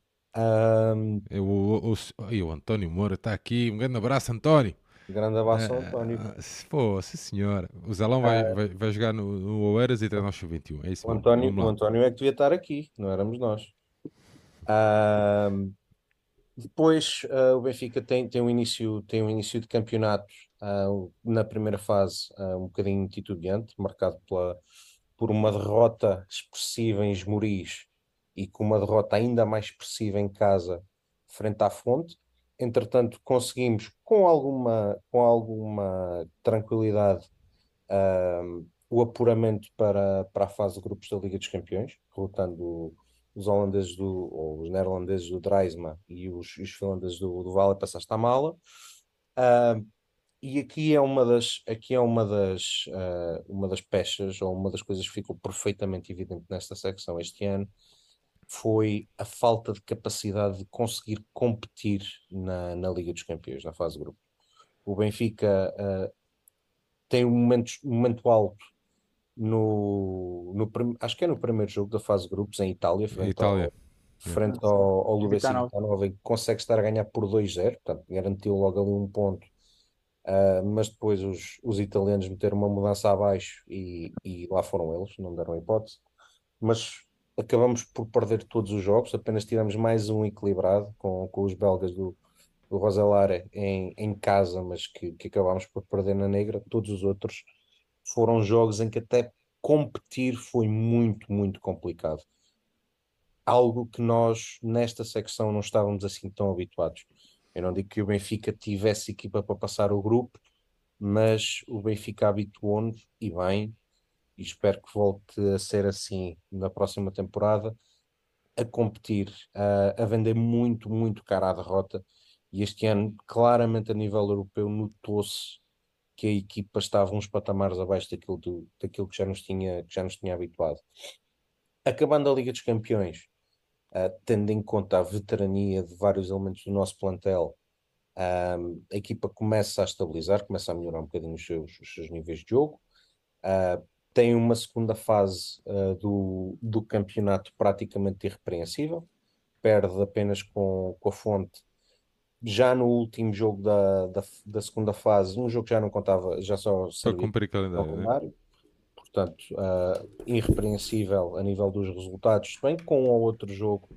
Um... Eu, o, o, o, António Moura está aqui, um grande abraço, António. Grande abraço, António. Ah, pô, sim senhora. O Zalão vai, é. vai, vai jogar no, no Oeiras e treinar o Sub-21. É isso o António, o António é que devia estar aqui, não éramos nós. Uh, depois o Benfica tem, tem, um início, tem um início de campeonato uh, na primeira fase um bocadinho titubeante, marcado pela, por uma derrota expressiva em Esmoriz e com uma derrota ainda mais expressiva em casa frente à Fonte entretanto, conseguimos com alguma, com alguma tranquilidade o apuramento para, para a fase de grupos da Liga dos Campeões, derrotando os holandeses do, ou os neerlandeses do Dreisma e os, os finlandeses do, do Vale passaste à mala. Uh, e aqui é uma das, aqui é uma das, uh, uma das peças ou uma das coisas que ficou perfeitamente evidente nesta secção este ano, foi a falta de capacidade de conseguir competir na, na Liga dos Campeões, na fase de grupo. O Benfica uh, tem um momento, um momento alto no, no acho que é no primeiro jogo da fase de grupos em Itália, frente, Itália. Ao, frente ao, ao Lubecinho que consegue estar a ganhar por 2-0, portanto garantiu logo ali um ponto. Uh, mas depois os, os italianos meteram uma mudança abaixo e, e lá foram eles, não deram hipótese. Mas acabamos por perder todos os jogos, apenas tivemos mais um equilibrado com, com os belgas do, do Roselara em, em casa, mas que, que acabámos por perder na negra. Todos os outros foram jogos em que até competir foi muito, muito complicado. Algo que nós, nesta secção, não estávamos assim tão habituados. Eu não digo que o Benfica tivesse equipa para passar o grupo, mas o Benfica habituou-nos, e bem, e espero que volte a ser assim na próxima temporada, a competir, a, a vender muito, muito cara à derrota. E este ano, claramente a nível europeu, notou-se que a equipa estava uns patamares abaixo daquilo, do, daquilo que, já nos tinha, que já nos tinha habituado. Acabando a Liga dos Campeões, uh, tendo em conta a veterania de vários elementos do nosso plantel, uh, a equipa começa a estabilizar, começa a melhorar um bocadinho os seus, os seus níveis de jogo. Uh, tem uma segunda fase uh, do, do campeonato praticamente irrepreensível, perde apenas com, com a fonte. Já no último jogo da, da, da segunda fase, um jogo que já não contava, já só servia cumprir calendário. Né? Portanto, uh, irrepreensível a nível dos resultados, bem com um ou outro jogo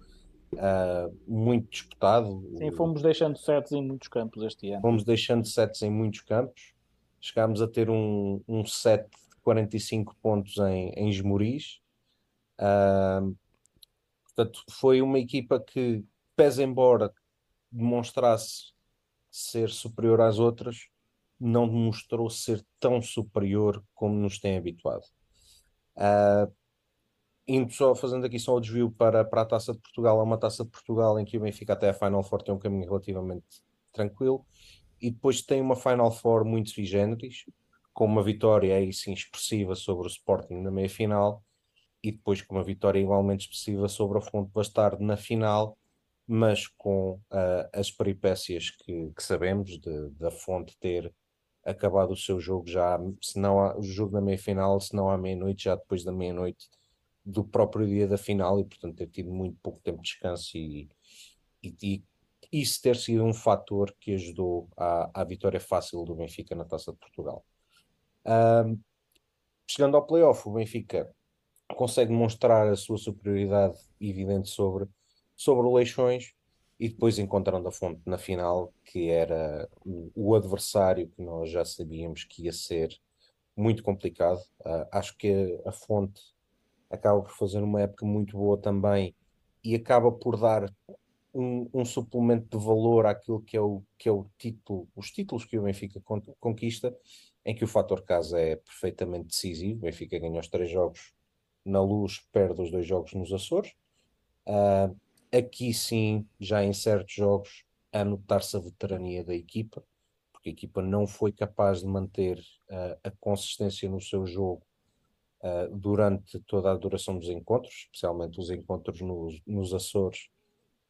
uh, muito disputado. Sim, fomos deixando sets em muitos campos este ano. Fomos deixando sets em muitos campos. Chegámos a ter um, um set 45 pontos em, em Esmoriz. Uh, portanto, foi uma equipa que, pese embora demonstrasse ser superior às outras, não demonstrou ser tão superior como nos tem habituado. Uh, indo só fazendo aqui só o desvio para, para a Taça de Portugal, é uma Taça de Portugal em que o Benfica até a Final Four tem um caminho relativamente tranquilo, e depois tem uma Final Four muito sui generis, com uma vitória aí sim expressiva sobre o Sporting na meia-final e depois com uma vitória igualmente expressiva sobre a Fonte Bastardo na final, mas com uh, as peripécias que, que sabemos de, da fonte ter acabado o seu jogo já, se não há, o jogo da meia-final, se não à meia-noite, já depois da meia-noite do próprio dia da final e portanto ter tido muito pouco tempo de descanso e, e, e isso ter sido um fator que ajudou à, à vitória fácil do Benfica na Taça de Portugal. Chegando ao playoff, o Benfica consegue mostrar a sua superioridade evidente sobre, sobre o Leixões e depois encontrando a fonte na final, que era o, o adversário que nós já sabíamos que ia ser muito complicado. Uh, acho que a fonte acaba por fazer uma época muito boa também e acaba por dar um, um, suplemento de valor àquilo que é, o, que é o título, os títulos que o Benfica conquista, em que o fator casa é perfeitamente decisivo. O Benfica ganhou os três jogos na luz, perde os dois jogos nos Açores. Uh, aqui sim, já em certos jogos, a notar-se a veterania da equipa, porque a equipa não foi capaz de manter uh, a consistência no seu jogo uh, durante toda a duração dos encontros, especialmente os encontros nos, nos Açores,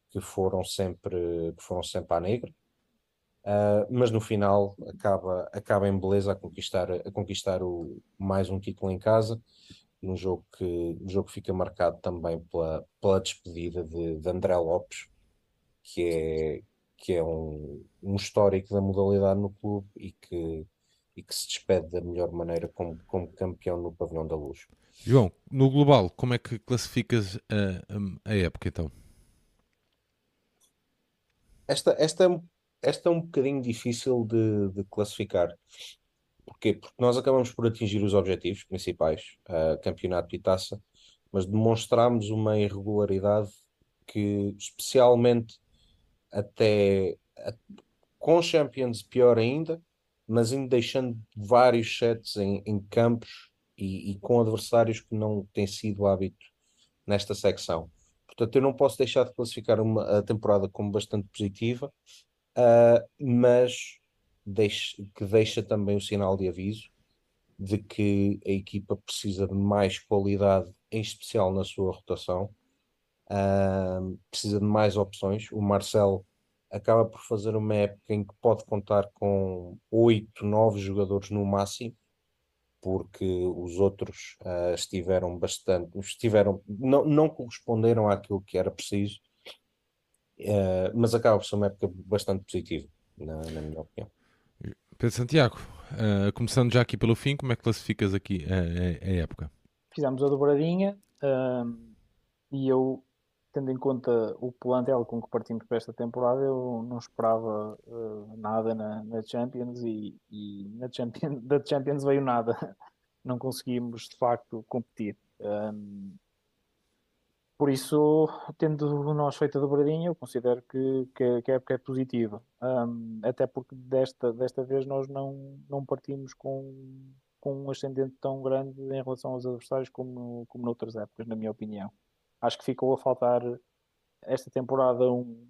que foram sempre, que foram sempre à negra. Uh, mas no final acaba, acaba em beleza a conquistar, a conquistar o, mais um título em casa num jogo que, um jogo que fica marcado também pela, pela despedida de, de André Lopes, que é, que é um, um histórico da modalidade no clube e que, e que se despede da melhor maneira como, como campeão no Pavilhão da Luz. João, no global, como é que classificas a, a, época então? Esta, esta, esta é um bocadinho difícil de, de classificar. Porquê? Porque nós acabamos por atingir os objetivos principais, uh, campeonato e taça, mas demonstramos uma irregularidade que, especialmente até a, com Champions, pior ainda, mas ainda deixando vários sets em, em campos e, e, com adversários que não têm sido hábito nesta secção. Portanto, eu não posso deixar de classificar uma, a temporada como bastante positiva, uh, mas deixe, que deixa também o sinal de aviso de que a equipa precisa de mais qualidade, em especial na sua rotação, uh, precisa de mais opções. O Marcel acaba por fazer uma época em que pode contar com oito, nove jogadores no máximo, porque os outros uh, estiveram bastante, estiveram, não, não corresponderam àquilo que era preciso, uh, mas acaba por ser uma época bastante positiva, na, na minha opinião. Pedro Santiago, uh, começando já aqui pelo fim, como é que classificas aqui a, a, a época? Fizemos a dobradinha uh, e eu, tendo em conta o plantel com que partimos para esta temporada, eu não esperava uh, nada na, na, Champions e, e na Champions, da Champions veio nada. Não conseguimos de facto competir. Um, por isso, tendo nós feito a dobradinha, eu considero que, que, que a época é positiva. Um, até porque desta, desta vez nós não, não partimos com, com um ascendente tão grande em relação aos adversários como, como noutras épocas, na minha opinião. Acho que ficou a faltar esta temporada um,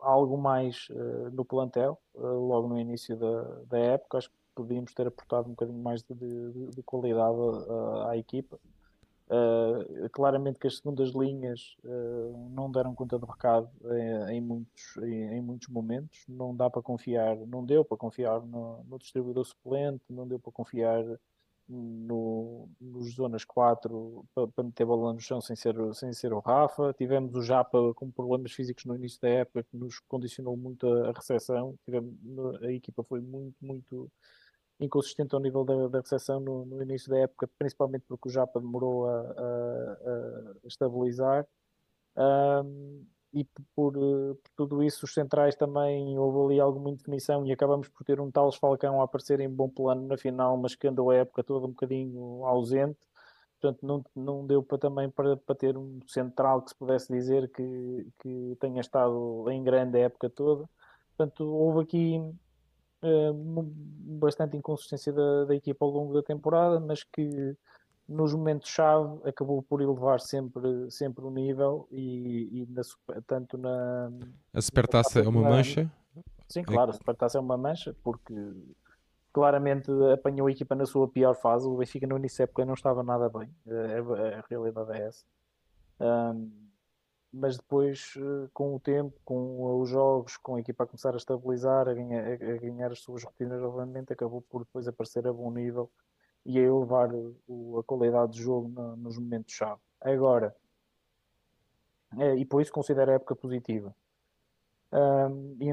algo mais uh, no plantel, uh, logo no início da, da época. Acho que podíamos ter aportado um bocadinho mais de, de, de qualidade uh, à equipa Uh, claramente que as segundas linhas uh, não deram conta do recado em, em muitos, em, em, muitos momentos. Não dá para confiar, não deu para confiar no, no distribuidor suplente, não deu para confiar no, nos zonas 4 para, para meter bola no chão sem ser, sem ser o Rafa. Tivemos o Japa com problemas físicos no início da época que nos condicionou muito a, a recepção. Tivemos, a equipa foi muito, muito inconsistente ao nível da, da recepção no, no, início da época, principalmente porque o Japa demorou a, a, a estabilizar. Um, e por, por, tudo isso, os centrais também houve ali alguma indefinição e acabamos por ter um tal Falcão a aparecer em bom plano na final, mas que andou a época toda um bocadinho ausente. Portanto, não, não deu para também para, para ter um central que se pudesse dizer que, que tenha estado em grande a época toda. Portanto, houve aqui bastante inconsistência da, da, equipa ao longo da temporada, mas que nos momentos-chave acabou por elevar sempre, sempre o nível e, e na, tanto na. A Supertaça é uma na, mancha? Sim, claro, a Supertaça é uma mancha, porque claramente apanhou a equipa na sua pior fase. O Benfica no início da época não estava nada bem, a, a realidade é essa. Um, mas depois, uh, com o tempo, com os jogos, com a equipa a começar a estabilizar, a ganhar, a ganhar as suas rotinas novamente, acabou por depois aparecer a bom nível e a elevar o, a qualidade de jogo no, nos momentos-chave. Agora, é, e por isso considero a época positiva. E,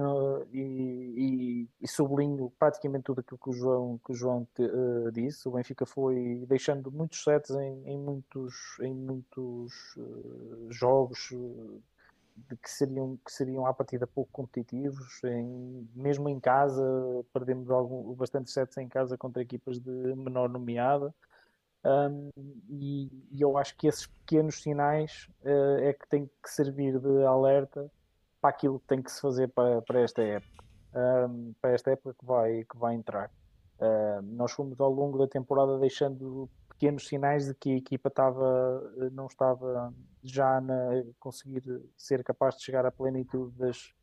e, e, sublinho praticamente tudo aquilo que o João, que o João te, uh, disse. O Benfica foi deixando muitos sets em, em muitos, em muitos uh, jogos uh, que, seriam, que seriam à partida pouco competitivos. Em, mesmo em casa, perdemos algum, bastante sets em casa contra equipas de menor nomeada. Um, e, e, eu acho que esses pequenos sinais é que têm que servir de alerta para aquilo que tem que se fazer para, para esta época, um, para esta época que vai, que vai entrar. Nós fomos ao longo da temporada deixando pequenos sinais de que a equipa estava, não estava já a conseguir ser capaz de chegar à plenitude das,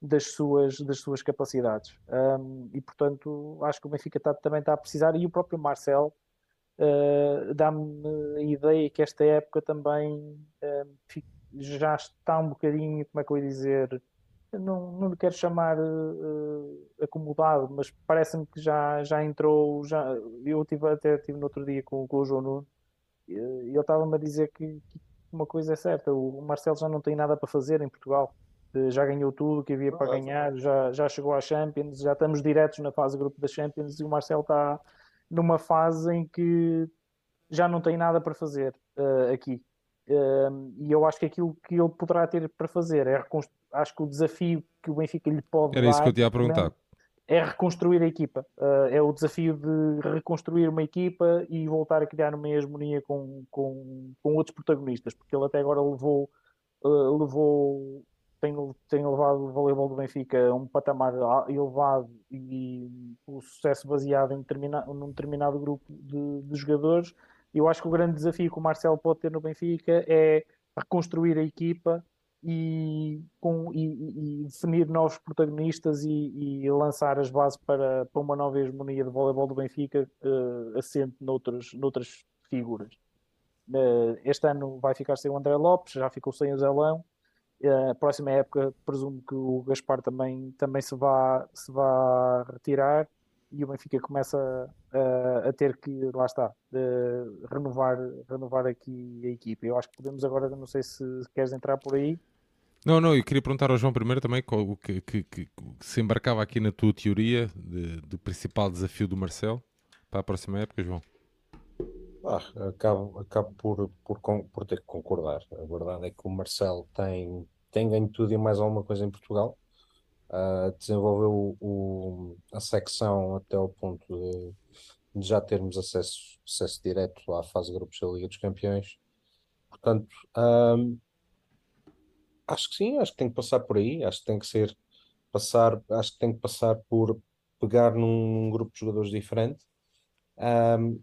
das, suas, das suas capacidades. Um, e portanto, acho que o Benfica está, também está a precisar, e o próprio Marcel uh, dá-me a ideia que esta época também uh, já está um bocadinho, como é que eu ia dizer, não, não lhe quero chamar uh, acomodado, mas parece-me que já, já entrou, já, eu tive, até tive no outro dia com, com o João Nuno, e ele estava-me a dizer que, que, uma coisa é certa, o Marcelo já não tem nada para fazer em Portugal, já ganhou tudo que havia para ganhar, já, já chegou à Champions, já estamos diretos na fase grupo da Champions e o Marcelo está numa fase em que já não tem nada para fazer uh, aqui e eu acho que aquilo que ele poderá ter para fazer é acho que o desafio que o Benfica lhe pode Era dar isso que eu te ia perguntar. é reconstruir a equipa. Uh, é o desafio de reconstruir uma equipa e voltar a criar uma hegemonia com, com, com outros protagonistas, porque ele até agora levou, uh, levou tem, tem levado o voleibol do Benfica a um patamar elevado e o sucesso baseado em determina, num determinado grupo de, de jogadores eu acho que o grande desafio que o Marcelo pode ter no Benfica é reconstruir a equipa e, com, e, e definir novos protagonistas e, e, lançar as bases para, para uma nova hegemonia de voleibol do Benfica uh, assente noutras, noutras figuras. Uh, este ano vai ficar sem o André Lopes, já ficou sem o Zelão. Uh, próxima época, presumo que o Gaspar também, também se, vá, se vá retirar e o Benfica começa a, a ter que, lá está, renovar, renovar aqui a equipa. Eu acho que podemos agora, não sei se queres entrar por aí. Não, não, eu queria perguntar ao João primeiro também que, que, que, que se embarcava aqui na tua teoria de, do principal desafio do Marcel para a próxima época, João. Ah, acabo, acabo por, por, por ter que concordar. A verdade é que o Marcel tem, tem ganho tudo e mais alguma coisa em Portugal uh, desenvolveu o, a secção até o ponto de, de, já termos acesso, acesso direto à fase de grupos da Liga dos Campeões. Portanto, um, acho que sim, acho que tem que passar por aí, acho que tem que ser passar, acho que tem que passar por pegar num, num grupo de jogadores diferente um,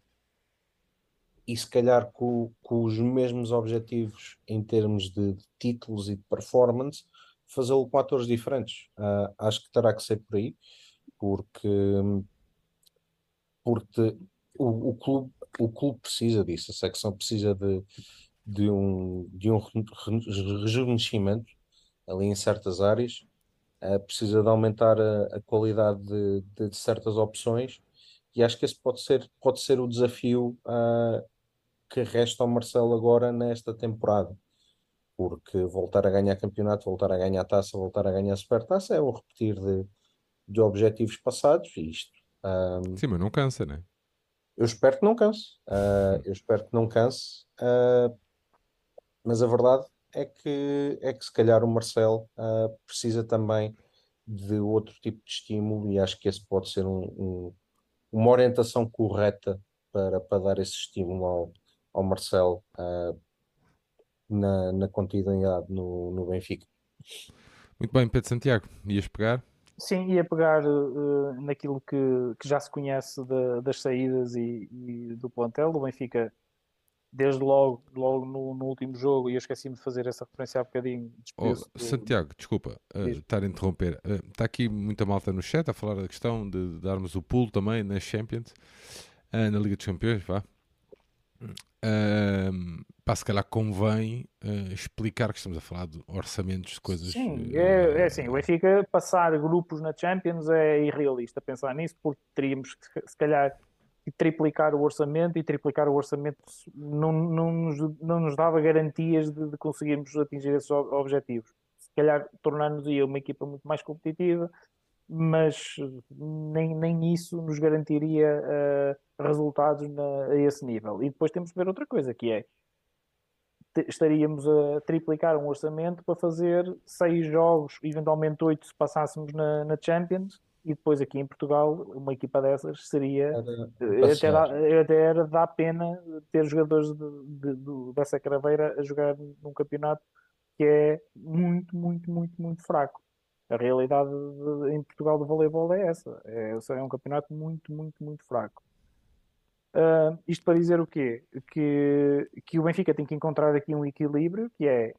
e se calhar com, com, os mesmos objetivos em termos de, de títulos e de performance, fazê-lo com atores diferentes. Uh, acho que terá que ser por aí, porque, porque o, o, clube, o clube precisa disso, a secção precisa de, de, um, de um rejuvenescimento ali em certas áreas, uh, precisa de aumentar a, a qualidade de, de, de, certas opções. E acho que esse pode ser, pode ser o desafio uh, que resta ao Marcelo agora nesta temporada porque voltar a ganhar campeonato, voltar a ganhar taça, voltar a ganhar supertaça é o repetir de, de objetivos passados e isto. Um, Sim, mas não cansa, né? Eu espero que não canse. Uh, eu espero que não canse. Uh, mas a verdade é que, é que se calhar o Marcel uh, precisa também de outro tipo de estímulo e acho que esse pode ser um, um, uma orientação correta para, para dar esse estímulo ao, ao Marcel na, na continuidade no, no Benfica. Muito bem, Pedro Santiago, ias pegar? Sim, ia pegar uh, naquilo que, que já se conhece de, das saídas e, e, do plantel. O Benfica, desde logo, logo no, no último jogo, e eu esqueci-me de fazer essa referência há bocadinho. Oh, Santiago, desculpa uh, estar a interromper. Uh, está aqui muita malta no chat a falar da questão de darmos o pulo também na Champions, na Liga dos Campeões, vá. Uh, pá, se calhar convém uh, explicar que estamos a falar de orçamentos de coisas. Sim, é, é assim, o Benfica passar grupos na Champions é irrealista pensar nisso, porque teríamos que, se calhar, triplicar o orçamento e triplicar o orçamento não, não, nos, não nos dava garantias de, de conseguirmos atingir esses objetivos. Se calhar tornar-nos uma equipa muito mais competitiva, mas nem, nem isso nos garantiria uh, resultados na, a esse nível. E depois temos que ver outra coisa, que é estaríamos a triplicar um orçamento para fazer seis jogos, eventualmente oito se passássemos na, na Champions, e depois aqui em Portugal uma equipa dessas seria era, até, dá, até era dá pena ter jogadores de, de, de, dessa craveira a jogar num campeonato que é muito, muito, muito, muito fraco. A realidade de, em Portugal do voleibol é essa. É, é um campeonato muito, muito, muito fraco. Uh, isto para dizer o quê? Que, que o Benfica tem que encontrar aqui um equilíbrio, que é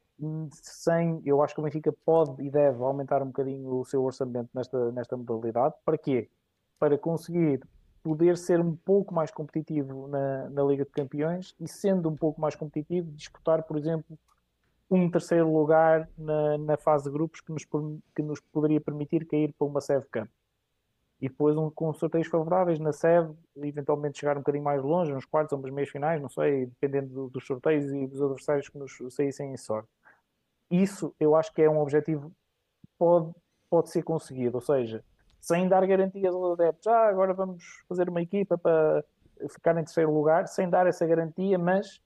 sem, eu acho que o Benfica pode e deve aumentar um bocadinho o seu orçamento nesta, nesta modalidade. Para quê? Para conseguir poder ser um pouco mais competitivo na, na Liga de Campeões e sendo um pouco mais competitivo, disputar, por exemplo, um terceiro lugar na, na fase de grupos que nos, que nos poderia permitir cair para uma sede campo. E depois um, com sorteios favoráveis na sede, eventualmente chegar um bocadinho mais longe, uns quartos ou umas meias finais, não sei, dependendo do, dos sorteios e dos adversários que nos saíssem em sorte. Isso eu acho que é um objetivo que pode, pode ser conseguido, ou seja, sem dar garantias aos adeptos, ah, agora vamos fazer uma equipa para ficar em terceiro lugar, sem dar essa garantia, mas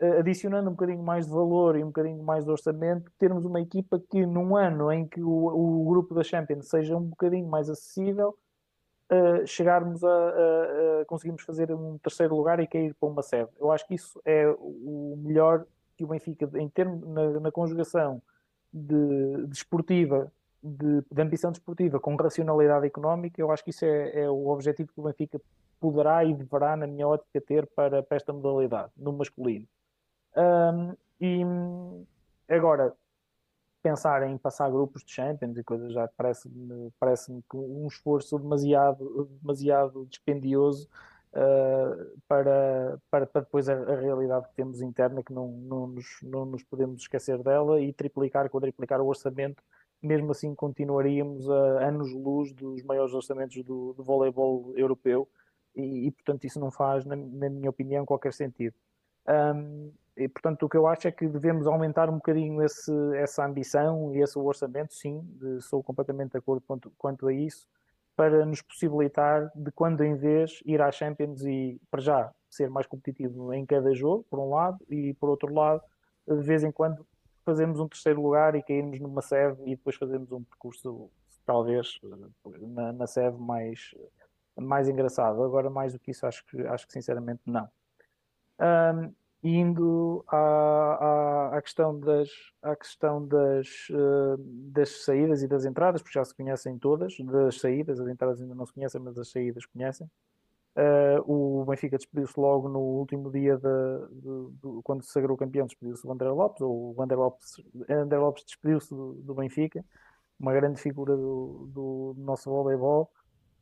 eh, adicionando um bocadinho mais de valor e um bocadinho mais de orçamento, termos uma equipa que num ano em que o, o grupo da Champions seja um bocadinho mais acessível, chegarmos a, a, a, conseguirmos fazer um terceiro lugar e cair para uma sede. Eu acho que isso é o melhor que o Benfica, em termos na, na conjugação de, de esportiva, de, de, ambição desportiva com racionalidade económica, eu acho que isso é, é, o objetivo que o Benfica poderá e deverá, na minha ótica, ter para, para esta modalidade, no masculino. Um, e agora, pensar em passar grupos de Champions e coisas já parece-me parece um esforço demasiado, demasiado dispendioso uh, para, para, para depois a, a, realidade que temos interna, que não, não, nos, não nos podemos esquecer dela, e triplicar, quadriplicar o orçamento, mesmo assim continuaríamos a anos-luz dos maiores orçamentos do, do voleibol europeu, e, e, portanto isso não faz, na, na minha opinião, qualquer sentido. Um, e, portanto, o que eu acho é que devemos aumentar um bocadinho esse, essa ambição e esse orçamento, sim, de, sou completamente de acordo quanto, quanto a isso, para nos possibilitar de quando em vez ir à Champions e, para já, ser mais competitivo em cada jogo, por um lado, e por outro lado, de vez em quando fazemos um terceiro lugar e cairmos numa sede e depois fazemos um percurso, talvez, na, na sede mais, mais engraçado. Agora, mais do que isso, acho que, acho que sinceramente não. Um, indo à, à, à, questão das, à questão das, uh, das saídas e das entradas, porque já se conhecem todas, das saídas, as entradas ainda não se conhecem, mas as saídas conhecem. Uh, o Benfica despediu-se logo no último dia de, de, de, quando se sagrou campeão, despediu-se o André Lopes, ou o André Lopes, André Lopes despediu-se do, do, Benfica, uma grande figura do, do nosso voleibol,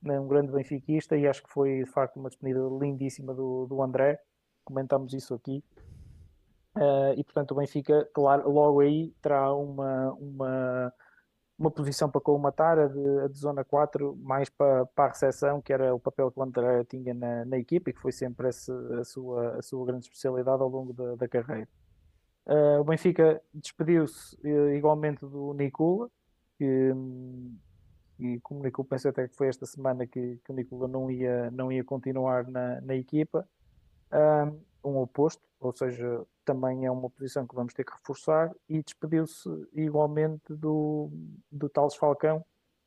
né, um grande benfiquista, e acho que foi de facto uma despedida lindíssima do, do André comentámos isso aqui. Uh, e portanto o Benfica, claro, logo aí terá uma, uma, uma posição para colmatar, a de, a de zona 4, mais para, para a recepção, que era o papel que o André tinha na, na equipa e que foi sempre esse, a, sua, a sua grande especialidade ao longo da, da carreira. Uh, o Benfica despediu-se uh, igualmente do Nicola, que, e comunicou, pensei até que foi esta semana que, que o Nicola não ia, não ia continuar na, na equipa um oposto, ou seja, também é uma posição que vamos ter que reforçar, e despediu-se igualmente do, do Tales Falcão,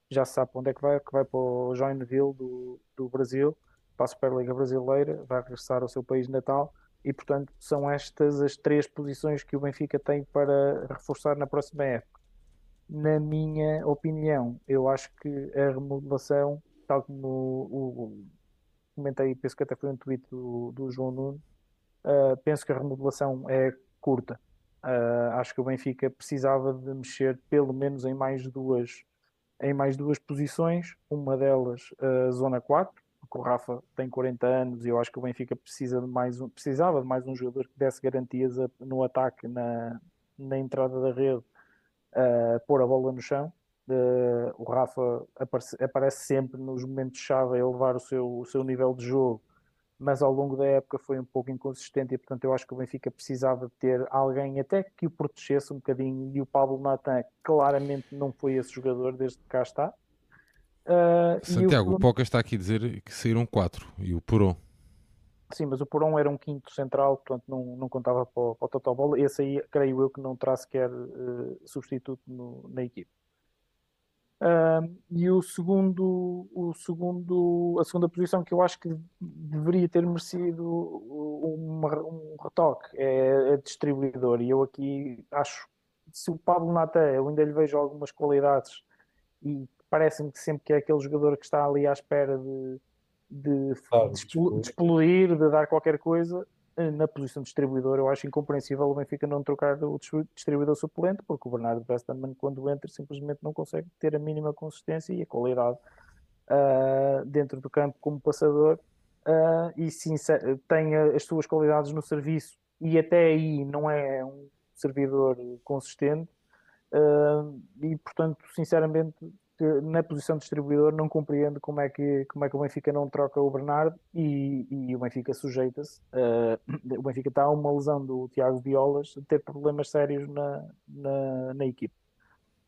já se sabe onde é que vai, que vai para o Joinville do, do Brasil, para a Superliga Brasileira, vai regressar ao seu país natal, e portanto são estas as três posições que o Benfica tem para reforçar na próxima época. Na minha opinião, eu acho que a remodelação, tal como o, o comentei, penso que até foi um tweet do, do João Nuno, uh, penso que a remodelação é curta. Uh, acho que o Benfica precisava de mexer pelo menos em mais duas, em mais duas posições, uma delas a uh, zona 4, porque o Rafa tem 40 anos e eu acho que o Benfica precisa de mais um, precisava de mais um jogador que desse garantias no ataque, na, na entrada da rede, a pôr a bola no chão. Uh, o Rafa aparece, aparece sempre nos momentos-chave a elevar o seu, o seu nível de jogo mas ao longo da época foi um pouco inconsistente e portanto eu acho que o Benfica precisava de ter alguém até que o protegesse um bocadinho e o Pablo Natan claramente não foi esse jogador desde que cá está. Uh, Santiago, o, o Poca está aqui a dizer que saíram quatro e o Puron. Sim, mas o Puron era um quinto central, portanto não, não contava para o, para o Total Bola. Esse aí, creio eu, que não terá sequer uh, substituto no, na equipe. Uh, e o segundo, o segundo, a segunda posição que eu acho que deveria ter merecido um, um retoque é, é distribuidor. E eu aqui acho se o Pablo Nata, eu ainda lhe vejo algumas qualidades e parece-me que sempre que é aquele jogador que está ali à espera de, de, ah, de, de explodir, de dar qualquer coisa, na posição de distribuidor, eu acho incompreensível o Benfica não trocar o distribuidor suplente, porque o Bernardo Westermann, quando entra, simplesmente não consegue ter a mínima consistência e a qualidade uh, dentro do campo como passador. Uh, e sim, tem as suas qualidades no serviço e até aí não é um servidor consistente. Uh, e portanto, sinceramente, na posição de distribuidor não compreendo como é que, como é que o Benfica não troca o Bernardo e, e o Benfica sujeita-se. Uh, o Benfica está a uma lesão do Tiago Violas de ter problemas sérios na, na, na equipe.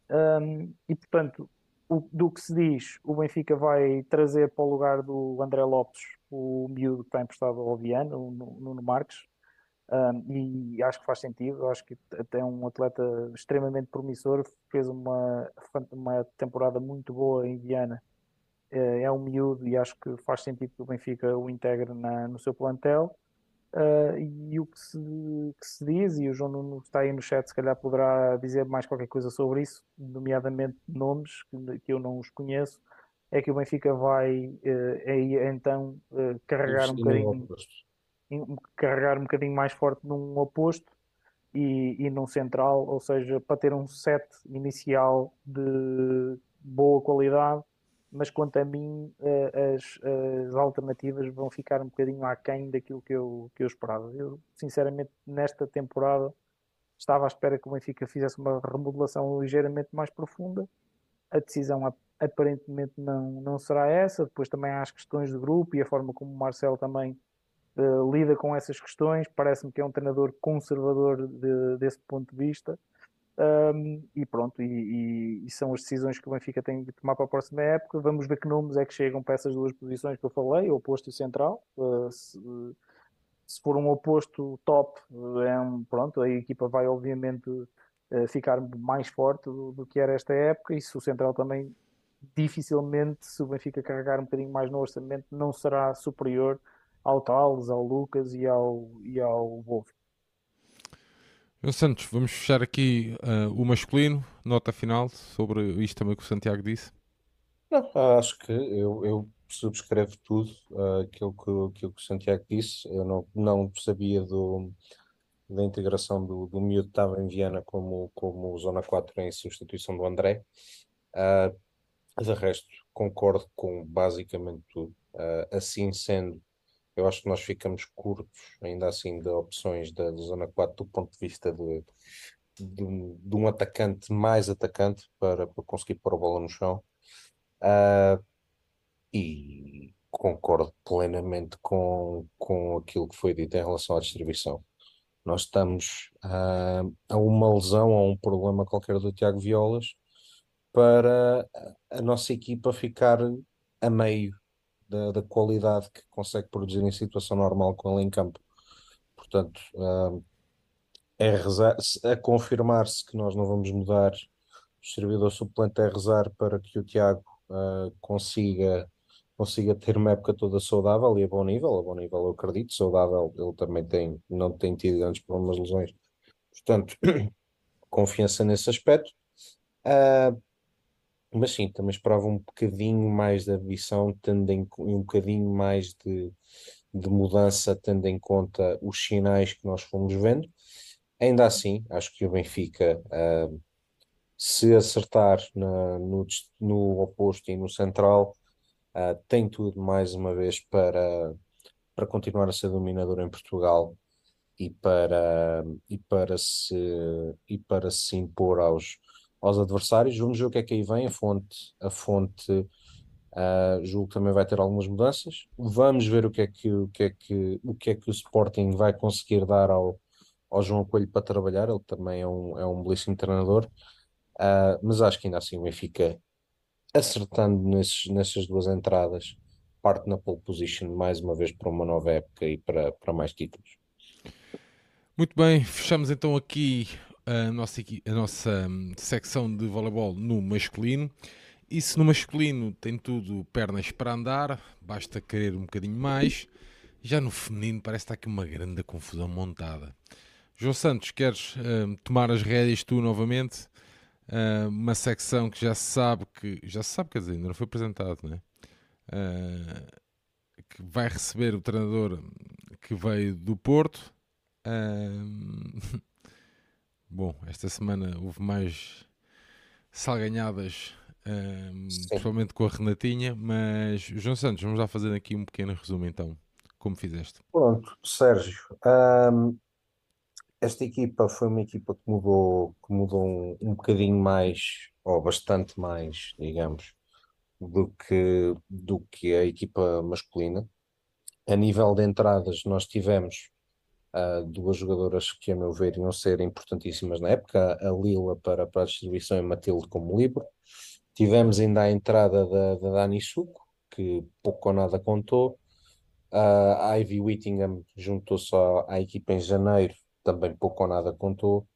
Um, e portanto, o, do que se diz, o Benfica vai trazer para o lugar do André Lopes o miúdo que está emprestado ao Viana, o Nuno Marques, um, e acho que faz sentido. Acho que até é um atleta extremamente promissor. Fez uma, uma temporada muito boa em Viana. É, é um miúdo e acho que faz sentido que o Benfica o integre na, no seu plantel. Uh, e o que se, que se, diz, e o João Nuno está aí no chat, se calhar poderá dizer mais qualquer coisa sobre isso, nomeadamente nomes que, que eu não os conheço, é que o Benfica vai uh, é, então uh, carregar um bocadinho carregar um bocadinho mais forte num oposto e, e num central, ou seja, para ter um set inicial de boa qualidade, mas quanto a mim eh, as, as alternativas vão ficar um bocadinho aquém daquilo que eu, que eu esperava. Eu, sinceramente, nesta temporada estava à espera que o Benfica fizesse uma remodelação ligeiramente mais profunda. A decisão aparentemente não, não será essa. Depois também há as questões de grupo e a forma como o Marcelo também uh, lida com essas questões. Parece-me que é um treinador conservador de, desse ponto de vista. Um, e pronto, e, e, e, são as decisões que o Benfica tem de tomar para a próxima época. Vamos ver que nomes é que chegam para essas duas posições que eu falei, oposto e central. Uh, se, se, for um oposto top, é um, pronto, a equipa vai obviamente uh, ficar mais forte do, do, que era esta época. E se o central também, dificilmente, se o Benfica carregar um bocadinho mais no orçamento, não será superior ao Tales, ao Lucas e ao, e ao Wolf. Meu Santos, vamos fechar aqui uh, o masculino, nota final sobre isto também que o Santiago disse. Não, acho que eu, eu subscrevo tudo uh, aquilo, que, aquilo que o Santiago disse. Eu não, não sabia do, da integração do, do miúdo que estava em Viana como, como Zona 4 em substituição do André. Uh, de resto, concordo com basicamente tudo. Uh, assim sendo, eu acho que nós ficamos curtos, ainda assim, de opções da, Zona 4 do ponto de vista de, de, de um atacante mais atacante para, para conseguir pôr a bola no chão. Uh, e concordo plenamente com, com aquilo que foi dito em relação à distribuição. Nós estamos uh, a uma lesão, a um problema qualquer do Tiago Violas, para a nossa equipa ficar a meio da, da, qualidade que consegue produzir em situação normal com ele em campo. Portanto, uh, é rezar, a confirmar-se que nós não vamos mudar o servidor suplente é rezar para que o Tiago uh, consiga, consiga ter uma época toda saudável e a bom nível, a bom nível eu acredito, saudável ele também tem, não tem tido grandes problemas lesões, portanto confiança nesse aspecto. Uh, mas sim, também esperava um bocadinho mais de ambição, em, um bocadinho mais de, de mudança, tendo em conta os sinais que nós fomos vendo. Ainda assim, acho que o Benfica, uh, se acertar na, no, no oposto e no central, uh, tem tudo mais uma vez para, para continuar a ser dominador em Portugal e para, e para, se, e para se impor aos, aos adversários. Vamos ver o que é que aí vem. A fonte, a fonte uh, julgo que também vai ter algumas mudanças. Vamos ver o que é que o, que é que, o, que é que o Sporting vai conseguir dar ao, ao João Coelho para trabalhar. Ele também é um, é um belíssimo treinador. Uh, mas acho que ainda assim o Benfica acertando nesses, nessas duas entradas parte na pole position mais uma vez para uma nova época e para, para mais títulos. Muito bem, fechamos então aqui a nossa, a nossa hum, secção de voleibol no masculino. E se no masculino tem tudo pernas para andar, basta querer um bocadinho mais. Já no feminino parece estar aqui uma grande confusão montada. João Santos, queres uh, tomar as rédeas tu novamente? Uh, uma secção que já se sabe que já se sabe, quer dizer, ainda não foi apresentado, não é? Uh, que vai receber o treinador que veio do Porto bom, esta semana houve mais salganhadas, um, principalmente com a Renatinha, mas João Santos, vamos lá fazer aqui um pequeno resumo então, como fizeste. Pronto, Sérgio, um, esta equipa foi uma equipa que mudou, que mudou um, um bocadinho mais, ou bastante mais, digamos, do que, do que a equipa masculina. A nível de entradas, nós tivemos uh, duas jogadoras que, a meu ver, iam ser importantíssimas na época, a Lila para, para a distribuição e Matilde como livro. Tivemos ainda a entrada da, da Dani Suco, que pouco ou nada contou. Uh, a Ivy Whittingham juntou-se à equipa em janeiro, também pouco ou nada contou.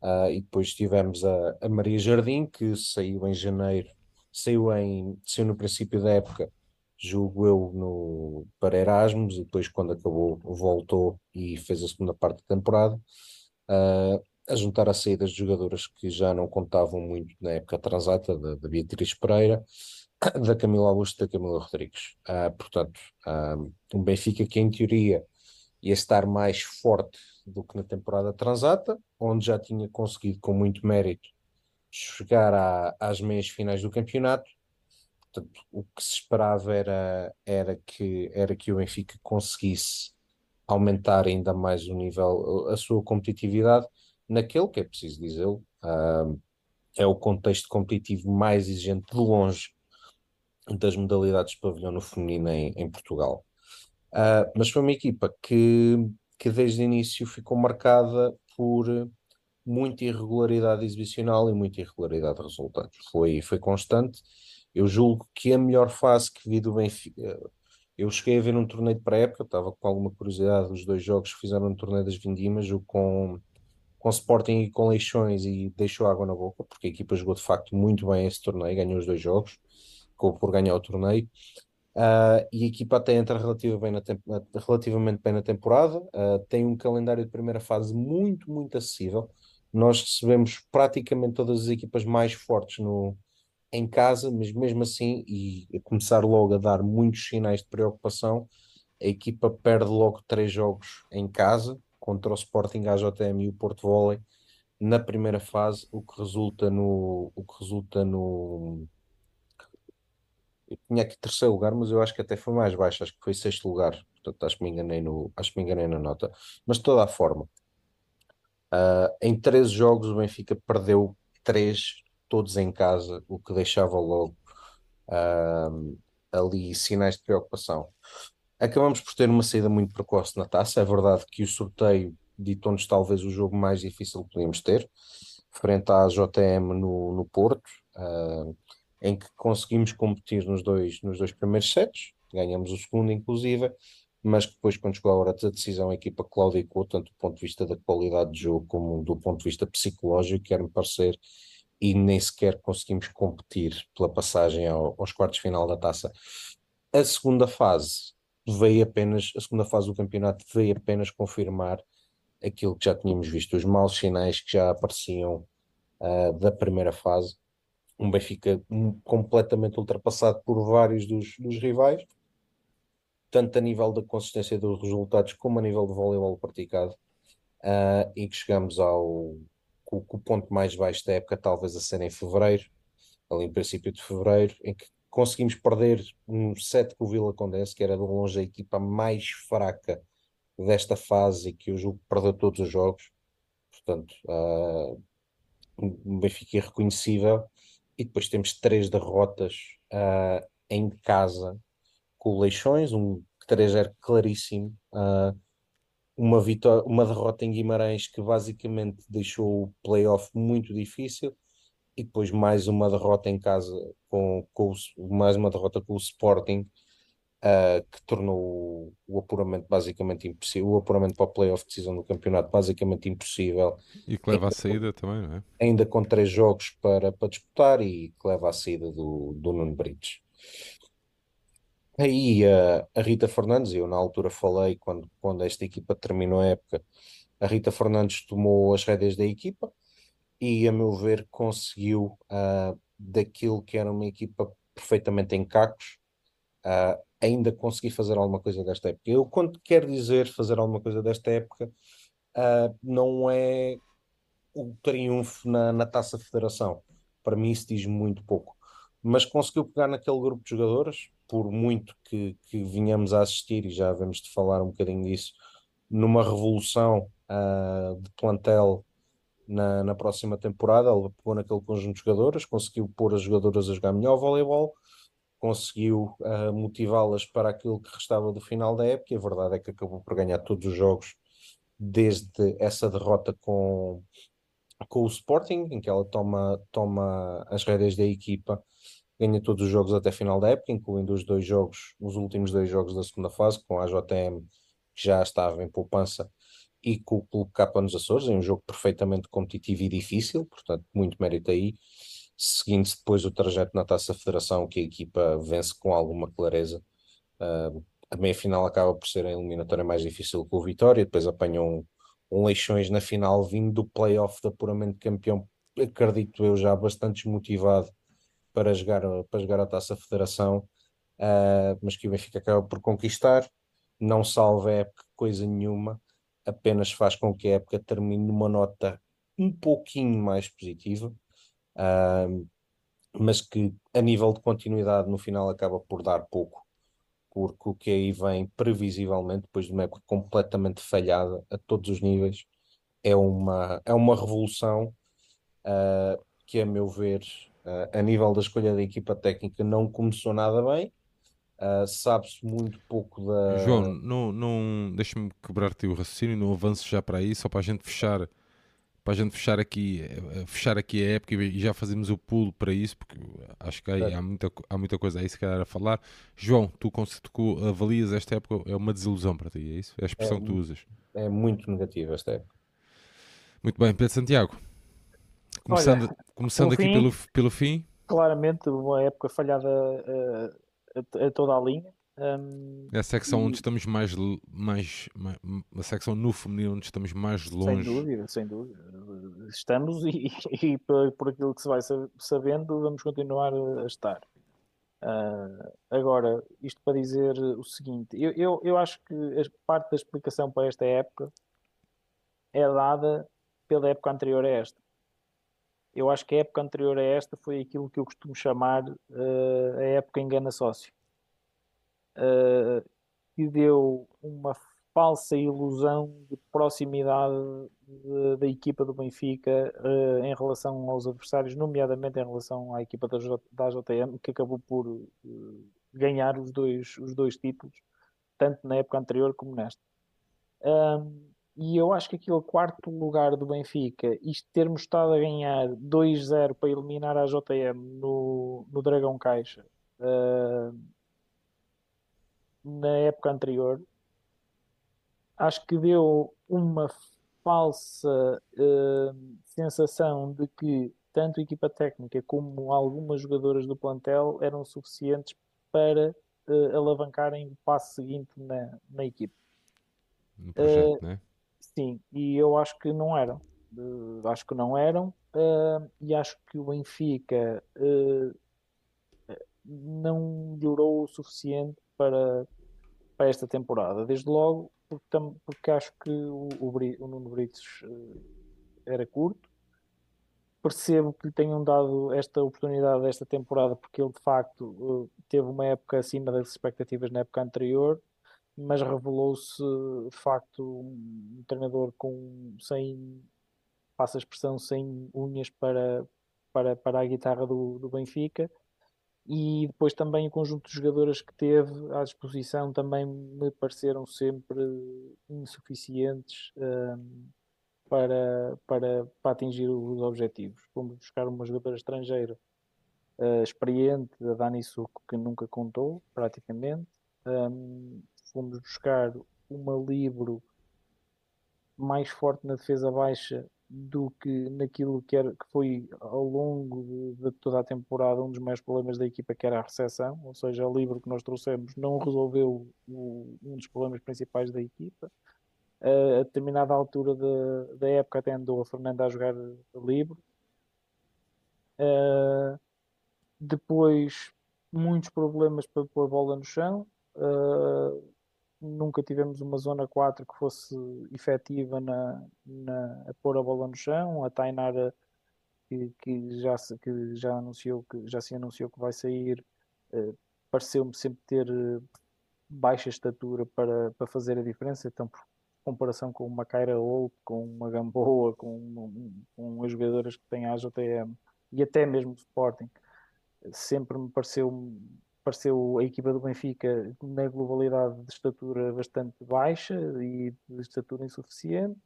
Uh, e depois tivemos a, a, Maria Jardim, que saiu em janeiro, saiu, em, saiu no princípio da época julgo eu, no, para Erasmus, e depois, quando acabou, voltou e fez a segunda parte da temporada, uh, a juntar a saídas de jogadoras que já não contavam muito na época transata, da, da Beatriz Pereira, da Camila Augusto e da Camila Rodrigues. Uh, portanto, uh, um Benfica que, em teoria, ia estar mais forte do que na temporada transata, onde já tinha conseguido, com muito mérito, chegar à, às meias finais do campeonato Portanto, o que se esperava era, era, que, era que o Benfica conseguisse aumentar ainda mais o nível, a sua competitividade naquele que é preciso dizê-lo, uh, é o contexto competitivo mais exigente de longe das modalidades de pavilhão no feminino em, em Portugal. Uh, mas foi uma equipa que, que desde o início ficou marcada por muita irregularidade exibicional e muita irregularidade de resultados. Foi, foi constante eu julgo que a melhor fase que vi do Benfica. Eu cheguei a ver um torneio de pré-época, estava com alguma curiosidade dos dois jogos que fizeram no torneio das Vindimas, o com, com Sporting e com Leixões, e deixou água na boca, porque a equipa jogou de facto muito bem esse torneio, ganhou os dois jogos, acabou por ganhar o torneio. Uh, e a equipa até entra relativamente bem na, relativamente bem na temporada, uh, tem um calendário de primeira fase muito, muito acessível. Nós recebemos praticamente todas as equipas mais fortes no, em casa, mas mesmo assim, e começar logo a dar muitos sinais de preocupação, a equipa perde logo três jogos em casa contra o Sporting, a JM e o Porto Volley na primeira fase, o que resulta no o que resulta no eu tinha aqui terceiro lugar, mas eu acho que até foi mais baixo, acho que foi sexto lugar, portanto acho que me enganei no acho que me enganei na nota, mas de toda a forma uh, em 13 jogos o Benfica perdeu 3 todos em casa, o que deixava logo uh, ali sinais de preocupação. Acabamos por ter uma saída muito precoce na taça. É verdade que o sorteio ditou-nos talvez o jogo mais difícil que podíamos ter, frente à JM no, no Porto, uh, em que conseguimos competir nos dois, nos dois primeiros sets, ganhamos o segundo, inclusive, mas depois, quando chegou a hora da decisão, a equipa claudicou, tanto do ponto de vista da qualidade de jogo como do ponto de vista psicológico, quer-me parecer e nem sequer conseguimos competir pela passagem ao, aos quartos final da taça. A segunda fase veio apenas, a segunda fase do campeonato veio apenas confirmar aquilo que já tínhamos visto, os maus sinais que já apareciam uh, da primeira fase. Um Benfica completamente ultrapassado por vários dos, dos rivais, tanto a nível da consistência dos resultados como a nível do voleibol praticado, uh, e que chegamos ao, com, o ponto mais baixo da época talvez a ser em fevereiro, ali em princípio de fevereiro, em que conseguimos perder um set com o Vila Condesse, que era de longe a equipa mais fraca desta fase e que julgo que perdeu todos os jogos. Portanto, uh, um Benfica irreconhecível. E depois temos três derrotas uh, em casa com o Leixões, um 3-0 claríssimo. Uh, uma, vitória, uma derrota em Guimarães que basicamente deixou o playoff muito difícil e depois mais uma derrota em casa com, com o, mais uma derrota com o Sporting uh, que tornou o, apuramento basicamente impossível, o apuramento para o playoff decisão do campeonato basicamente impossível. E que leva à saída também, não é? Ainda com três jogos para, para disputar e que leva à saída do, do Nuno Brites. Aí a, a Rita Fernandes, eu na altura falei quando, quando esta equipa terminou a época, a Rita Fernandes tomou as rédeas da equipa e, a meu ver, conseguiu uh, daquilo que era uma equipa perfeitamente em cacos, uh, ainda conseguir fazer alguma coisa desta época. Eu, quando quero dizer fazer alguma coisa desta época, uh, não é o triunfo na, na taça federação. Para mim, isso diz muito pouco. Mas conseguiu pegar naquele grupo de jogadores, por muito que, que vinhamos a assistir, e já vamos de falar um bocadinho disso, numa revolução uh, de plantel na, na próxima temporada. Ele pegou naquele conjunto de jogadoras, conseguiu pôr as jogadoras a jogar melhor voleibol, conseguiu uh, motivá-las para aquilo que restava do final da época. E a verdade é que acabou por ganhar todos os jogos desde essa derrota com, com o Sporting, em que ela toma, toma as rédeas da equipa ganha todos os jogos até final da época, incluindo os dois jogos, os últimos dois jogos da segunda fase, com a JTM que já estava em poupança e com o Clube Capa nos Açores, em um jogo perfeitamente competitivo e difícil, portanto, muito mérito aí. Seguindo-se depois o trajeto na Taça Federação, que a equipa vence com alguma clareza. Uh, a meia-final acaba por ser a eliminatória mais difícil com o Vitória, depois apanham um, um Leixões na final, vindo do play-off de apuramento campeão, acredito eu, já bastante desmotivado para jogar, para jogar a Taça Federação, uh, mas que o Benfica acaba por conquistar, não salva a época coisa nenhuma, apenas faz com que a época termine numa nota um pouquinho mais positiva, uh, mas que a nível de continuidade no final acaba por dar pouco, porque o que aí vem previsivelmente, depois de uma época completamente falhada a todos os níveis, é uma, é uma revolução uh, que, a meu ver, a nível da escolha da equipa técnica não começou nada bem. Uh, Sabe-se muito pouco da. João, não, não deixa-me quebrar-te o raciocínio, não avanço já para aí, só para a gente fechar para a gente fechar aqui, eh, fechar aqui a época e já fazemos o pulo para isso, porque acho que há, há, muita, há muita coisa aí se calhar a falar. João, tu, tu avalias esta época, é uma desilusão para ti, é isso? É a expressão é, que tu usas. É muito negativa esta época. Muito bem, Pedro Santiago. Começando, Olha, começando aqui fim, pelo, pelo fim. Claramente, uma época falhada a, a, a toda a linha. Um, é a secção e... onde estamos mais, mais, mais, a secção no feminino onde estamos mais longe. Sem dúvida, sem dúvida. Estamos e, e por, por, aquilo que se vai sabendo, vamos continuar a estar. Uh, agora, isto para dizer o seguinte: eu, eu, eu acho que a parte da explicação para esta época é dada pela época anterior a esta eu acho que a época anterior a esta foi aquilo que eu costumo chamar uh, a época engana sócio. Uh, que deu uma falsa ilusão de proximidade de, da equipa do Benfica uh, em relação aos adversários, nomeadamente em relação à equipa da, J, da JTM, que acabou por uh, ganhar os dois, os dois títulos, tanto na época anterior como nesta. Um, e eu acho que aquele quarto lugar do Benfica, isto termos estado a ganhar 2-0 para eliminar a JM no, no Dragão Caixa uh, na época anterior, acho que deu uma falsa uh, sensação de que tanto a equipa técnica como algumas jogadoras do plantel eram suficientes para uh, alavancarem o passo seguinte na, na equipe. No projeto, uh, né? Sim, e eu acho que não eram. Uh, acho que não eram. Uh, e acho que o Benfica uh, não melhorou o suficiente para, para esta temporada. Desde logo, porque, tam, porque acho que o, o, o Nuno Brites era curto, percebo que lhe tenham dado esta oportunidade esta temporada, porque ele de facto teve uma época acima das expectativas na época anterior, mas revelou-se de facto um treinador com sem passa a expressão sem unhas para, para, para a guitarra do, do Benfica e depois também o conjunto de jogadoras que teve à disposição também me pareceram sempre insuficientes um, para, para, para atingir os objetivos. Fomos buscar uma jogadora estrangeira uh, experiente, a Dani Suco, que nunca contou praticamente. Um, fomos buscar uma Libro mais forte na defesa baixa do que naquilo que, era, que foi ao longo de, toda a temporada um dos maiores problemas da equipa, que era a recessão, ou seja, o livro que nós trouxemos não resolveu o, um dos problemas principais da equipa. Uh, a determinada altura da época até andou a Fernanda a jogar livre. Uh, depois, muitos problemas para pôr bola no chão. Uh, nunca tivemos uma zona 4 que fosse efetiva na, na, a pôr a bola no chão. A Tainara, que, que, já, se, que já, anunciou, que já se anunciou que vai sair, uh, pareceu-me sempre ter uh, baixa estatura para, para fazer a diferença. Então, por comparação com uma Kyra Holt, com uma Gamboa, com, com as jogadoras que têm a AJTM e até mesmo o Sporting, sempre me pareceu pareceu a equipa do Benfica na globalidade de estatura bastante baixa e de estatura insuficiente.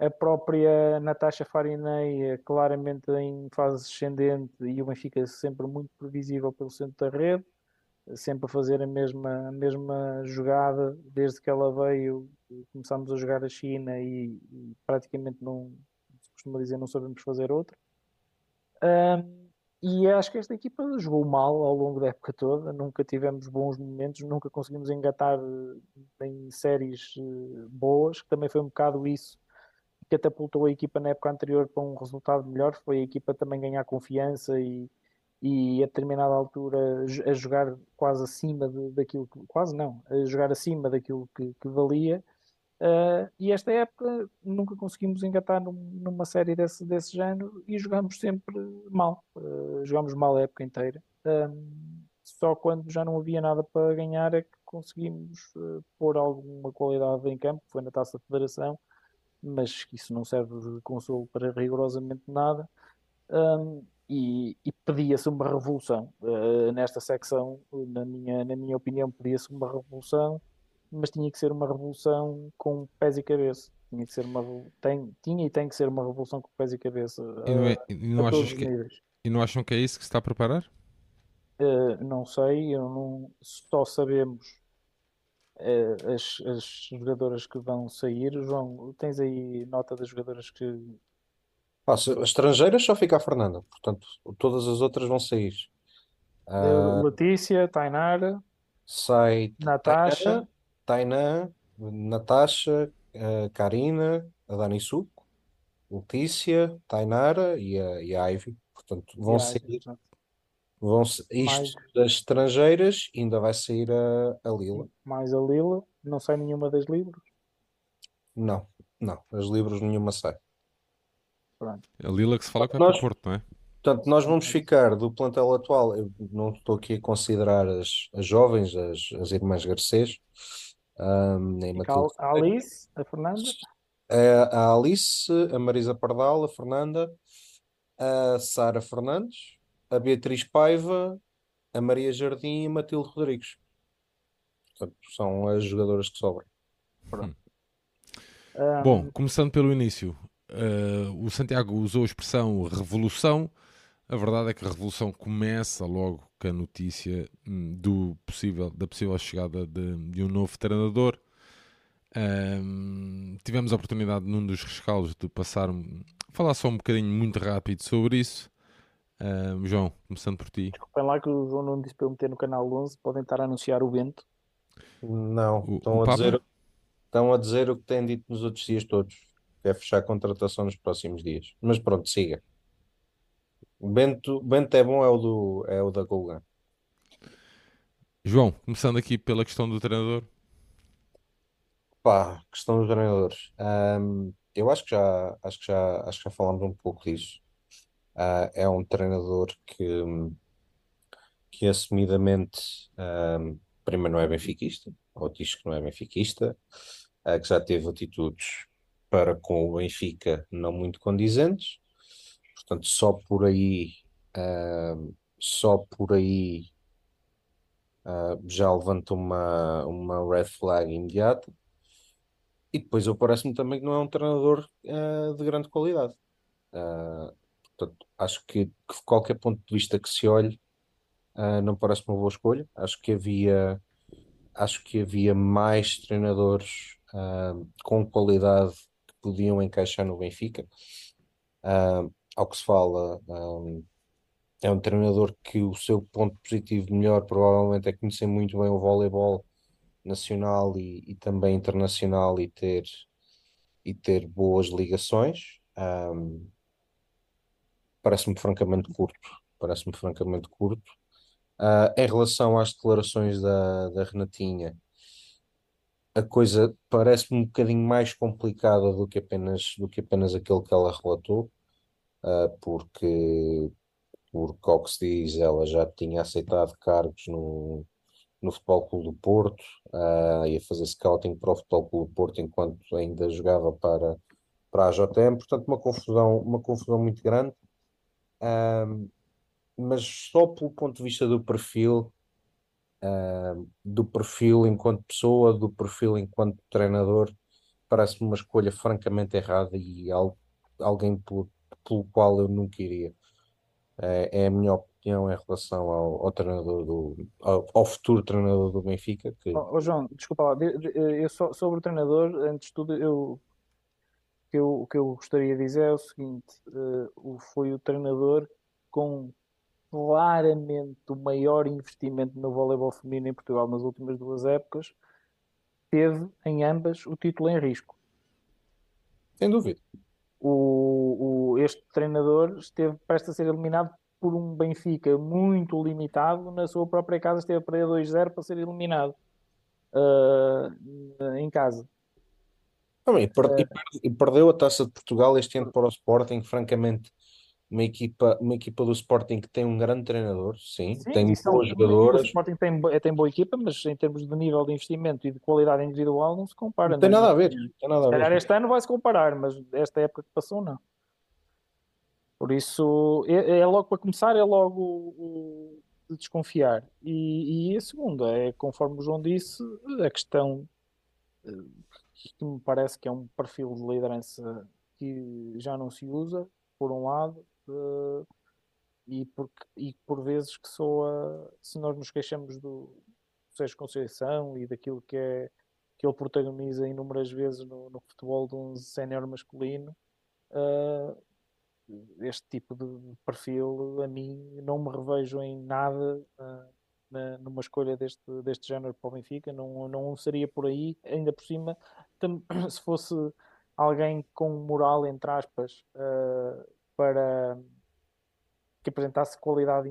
A própria Natasha Farinei claramente em fase ascendente e o Benfica sempre muito previsível pelo centro da rede, sempre a fazer a mesma, a mesma jogada desde que ela veio. Começámos a jogar a China e, e praticamente não, se costuma dizer, não sabemos fazer outra. Um, e acho que esta equipa jogou mal ao longo da época toda, nunca tivemos bons momentos, nunca conseguimos engatar eh, em séries eh, boas, que também foi um bocado isso que catapultou a equipa na época anterior para um resultado melhor, foi a equipa também ganhar confiança e, e a determinada altura a jogar quase acima de, daquilo que, quase não, a jogar acima daquilo que, que valia Uh, e esta época nunca conseguimos engatar num, numa série desse, desse género e jogamos sempre mal. Uh, jogamos mal a época inteira. Só quando já não havia nada para ganhar é que conseguimos uh, pôr alguma qualidade em campo, foi na taça da federação, mas isso não serve de consolo para rigorosamente nada. Um, e, e pedia-se uma revolução nesta secção, na minha, na minha opinião, pedia-se uma revolução mas tinha que ser uma revolução com pés e cabeça. Tinha que ser uma tem, tinha e tem que ser uma revolução com pés e cabeça. E não, é, e não achas que, e não acham que é isso que se está a preparar? Uh, não sei, eu não, só sabemos uh, as, as jogadoras que vão sair. João, tens aí nota das jogadoras que. as estrangeiras só fica a Fernanda, portanto, todas as outras vão sair. Uh, Letícia, Tainara, sai Natasha, Tainan, Natasha, a Karina, a Dani Suco, Letícia, Tainara e a, e a Ivy. Portanto, vão sair. Vão, isto mais, das estrangeiras ainda vai sair a, a Lila. Mais a Lila, não sai nenhuma das livros? Não, não, as livros nenhuma sai. Pronto. A Lila que se fala que vai para o Porto, não é? Portanto, nós vamos ficar do plantel atual. Eu não estou aqui a considerar as, as jovens, as, as irmãs Garcês, um, a Alice, a Fernanda? A, a Alice, a Marisa Pardal, a Fernanda, a Sara Fernandes, a Beatriz Paiva, a Maria Jardim e a Matilde Rodrigues. Portanto, são as jogadoras que sobram. Hum. Um... Bom, começando pelo início, uh, o Santiago usou a expressão revolução. A verdade é que a revolução começa logo com a notícia hum, do possível, da possível chegada de, de um novo treinador. Um, tivemos a oportunidade num dos rescaldos de passar falar só um bocadinho muito rápido sobre isso. Um, João, começando por ti. Desculpem lá que o João não disse para eu meter no canal 11, podem estar a anunciar o vento. Não, o, estão, o a dizer, estão a dizer o que têm dito nos outros dias todos, é fechar a contratação nos próximos dias. Mas pronto, siga. O Bento, Bento é bom, é o, do, é o da Golgan. João, começando aqui pela questão do treinador. Pá, questão dos treinadores. Um, eu acho que já acho que já acho que já falámos um pouco disso. Uh, é um treinador que, que assumidamente, um, primeiro não é benfiquista, ou diz que não é benfiquista, uh, que já teve atitudes para com o Benfica não muito condizentes, portanto, só por aí, uh, só por aí uh, já levanta uma, uma red flag imediata. E depois eu parece-me também que não é um treinador uh, de grande qualidade. portanto, acho que, que qualquer ponto de vista que se olhe, não parece uma boa escolha. Acho que havia, acho que havia mais treinadores com qualidade que podiam encaixar no Benfica. Ao que se fala, um, é um treinador que o seu ponto positivo melhor provavelmente é conhecer muito bem o voleibol nacional e, e também internacional e ter, e ter boas ligações. Um, parece-me francamente curto. Parece-me francamente curto. Uh, em relação às declarações da, da Renatinha, a coisa parece-me um bocadinho mais complicada do que apenas, do que apenas aquilo que ela relatou, porque porque, ao que se diz, ela já tinha aceitado cargos no, no Futebol Clube do Porto, uh, ia fazer scouting para o Futebol Clube do Porto enquanto ainda jogava para, para a JM, portanto uma confusão, uma confusão muito grande, uh, mas só pelo ponto de vista do perfil, uh, do perfil enquanto pessoa, do perfil enquanto treinador, parece-me uma escolha francamente errada e alguém pelo, pelo qual eu nunca iria. É, é a minha opinião em relação ao, ao treinador do ao, ao, futuro treinador do Benfica. Que... Oh, oh João, desculpa lá, eu, só, sobre o treinador, antes de tudo, eu, que eu, o que eu gostaria de dizer é o seguinte: uh, foi o treinador com claramente o maior investimento no voleibol feminino em Portugal nas últimas duas épocas, teve em ambas o título em risco. Sem dúvida o, o, este treinador esteve prestes a ser eliminado por um Benfica muito limitado na sua própria casa, esteve a perder 2-0 para ser eliminado uh, em casa. Também, e, uh, e, perdeu a taça de Portugal este ano para o Sporting, francamente uma equipa, uma equipa do Sporting que tem um grande treinador, sim, sim tem boas jogadoras. O Sporting tem, tem boa equipa, mas em termos de nível de investimento e de qualidade individual não se compara. Não tem nada a ver. Tem nada a ver. este ano vai se comparar, mas esta época que passou, não. Por isso, é, é logo para começar, é logo o, de desconfiar. E, e a segunda é, conforme o João disse, a questão eh, que me parece que é um perfil de liderança que já não se usa, por um lado, uh, e, e por vezes que soa, se nós nos queixamos do Sérgio Conceição e daquilo que é que ele protagoniza inúmeras vezes no, no futebol de um sénior masculino, uh, este tipo de perfil a mim não me revejo em nada uh, na, numa escolha deste, deste género para o Benfica, não, não seria por aí, ainda por cima, se fosse alguém com moral, entre aspas, uh, para que apresentasse qualidade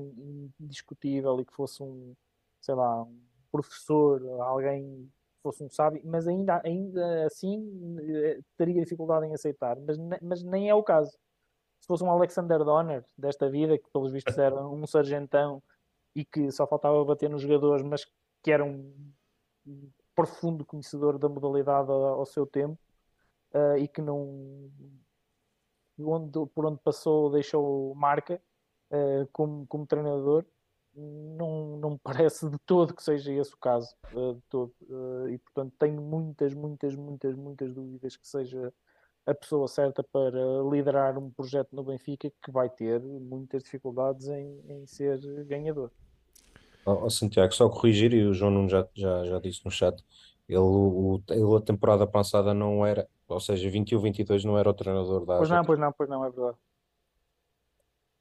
indiscutível e que fosse um, sei lá, um professor, alguém fosse um sábio, mas ainda, ainda assim eh, teria dificuldade em aceitar, mas, mas nem é o caso. Se fosse um Alexander Donner desta vida, que pelos vistos era um sargentão e que só faltava bater nos jogadores, mas que era um profundo conhecedor da modalidade ao seu tempo uh, e que não onde, por onde passou deixou marca uh, como, como treinador, não, não me parece de todo que seja esse o caso. Uh, de todo. Uh, e portanto tenho muitas, muitas, muitas, muitas dúvidas que seja a pessoa certa para liderar um projeto no Benfica que vai ter muitas dificuldades em, em ser ganhador. Oh, Santiago, só corrigir, e o João já, já, já disse no chat, ele, o, ele a temporada passada não era, ou seja, 21, 22 não era o treinador da Pois não, pois não, pois não, é verdade.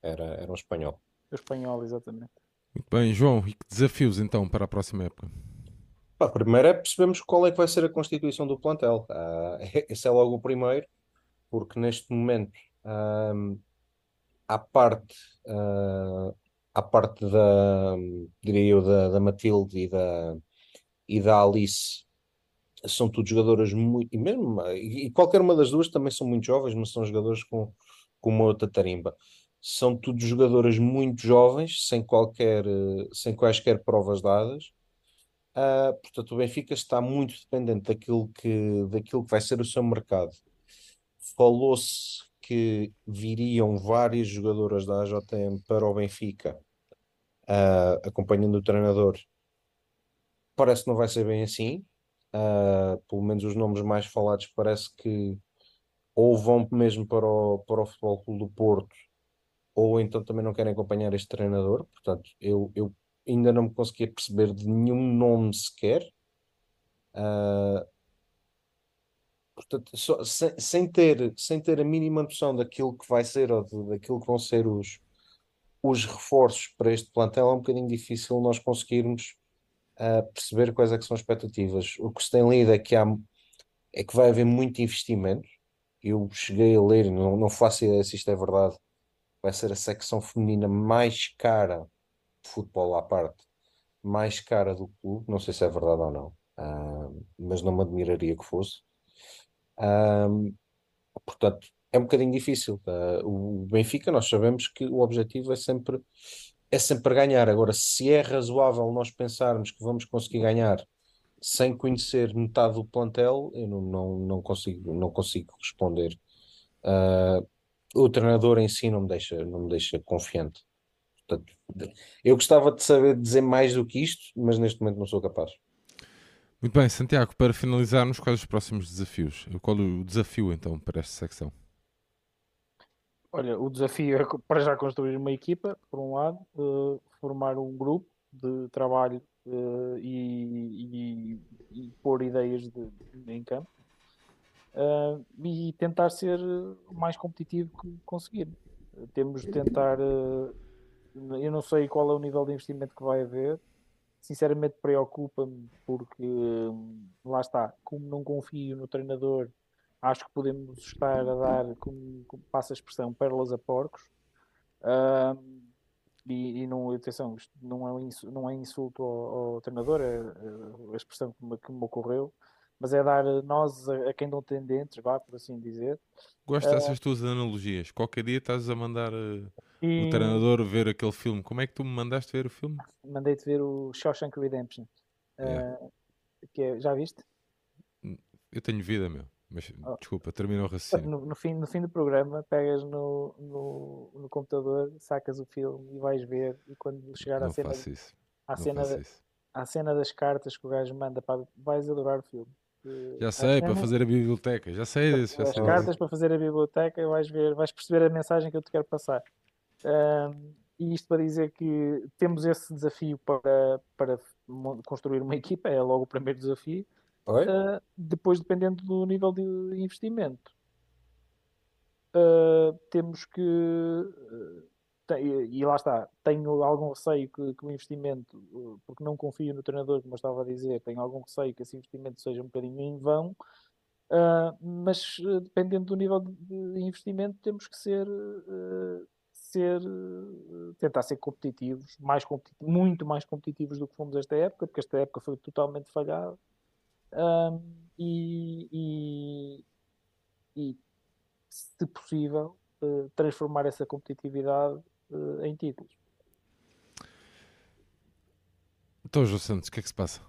Era, era um espanhol. O espanhol, exatamente. Muito bem, João, e que desafios então para a próxima época? Pá, primeiro é percebermos qual é que vai ser a constituição do plantel. Uh, esse é logo o primeiro, porque neste momento, um, à parte, uh, à parte da, diria eu, da, da Matilde e da, e da Alice, são tudo jogadoras muito. E, mesmo, e qualquer uma das duas também são muito jovens, mas são jogadores com, com uma outra tarimba. são tudo jogadoras muito jovens, sem qualquer, eh, sem quaisquer provas dadas. Uh, portanto, o Benfica está muito dependente daquilo que, daquilo que vai ser o seu mercado. Falou-se que viriam várias jogadoras da AJM para o Benfica, uh, acompanhando o treinador. Parece que não vai ser bem assim. Uh, pelo menos os nomes mais falados parece que ou vão mesmo para o, para o Futebol Clube do Porto, ou então também não querem acompanhar este treinador. Portanto, eu, eu ainda não me conseguia perceber de nenhum nome sequer. Uh, portanto, só, sem, sem, ter, sem ter a mínima noção daquilo que vai ser ou de, daquilo que vão ser os, os reforços para este plantel, é um bocadinho difícil nós conseguirmos uh, perceber quais é são as expectativas. O que se tem lido é que, há, é que vai haver muito investimento. Eu cheguei a ler, não, não faço ideia se isto é verdade, vai ser a secção feminina mais cara futebol à parte, mais cara do clube. Não sei se é verdade ou não, uh, mas não me admiraria que fosse. Uh, portanto, é um bocadinho difícil. Uh, o Benfica, nós sabemos que o objetivo é sempre, é sempre ganhar. Agora, se é razoável nós pensarmos que vamos conseguir ganhar sem conhecer metade do plantel, eu não, não, não, consigo, não consigo responder. Uh, o treinador em si não me deixa, não me deixa confiante. Portanto, eu gostava de saber dizer mais do que isto, mas neste momento não sou capaz. Muito bem, Santiago, para finalizarmos, quais os próximos desafios? Qual o desafio então para esta secção? Olha, o desafio é para já construir uma equipa, por um lado, uh, formar um grupo de trabalho uh, e, e, e, pôr ideias de, de, em campo uh, e tentar ser o mais competitivo que conseguir. Temos de tentar eu não sei qual é o nível de investimento que vai haver. Sinceramente, preocupa-me porque lá está, como não confio no treinador, acho que podemos estar a dar, como, como passa a expressão, pérolas a porcos. E, e, não, atenção, isto não é, um insulto, não é insulto ao, ao treinador, é, é a expressão que me, que me, ocorreu, mas é dar nós a, a quem não tem dentes, vá, por assim dizer. Gosto dessas uh, tuas analogias. Qualquer dia estás a mandar. Uh e... o treinador ver aquele filme. Como é que tu me mandaste ver o filme? Mandei-te ver o Shawshank Redemption. Yeah. Uh, que é, já viste? Eu tenho vida, meu. Mas oh. desculpa, termina o raciocínio. No, no, fim, no fim do programa, pegas no, no, no, computador, sacas o filme e vais ver. E quando chegar à cena, à, cena da, à cena das cartas que o gajo manda, pá, vais adorar o filme. Já sei, para fazer a biblioteca, já sei disso. Já as sei cartas para fazer a biblioteca, vais ver, vais perceber a mensagem que eu te quero passar. Um, e isto para dizer que temos esse desafio para, para construir uma equipa, é logo o primeiro desafio. Uh, depois, dependendo do nível de investimento, uh, temos que. Uh, tem, e lá está, tenho algum receio que, que, o investimento, porque não confio no treinador, como eu estava a dizer, tenho algum receio que esse investimento seja um bocadinho em vão. mas dependendo do nível de, de investimento, temos que ser ser, tentar ser competitivos, mais competitivos, muito mais competitivos do que fomos esta época, porque esta época foi totalmente falhada. Um, e, e, e, se possível, uh, transformar essa competitividade uh, em títulos. Então, João Santos, o que é que se passa?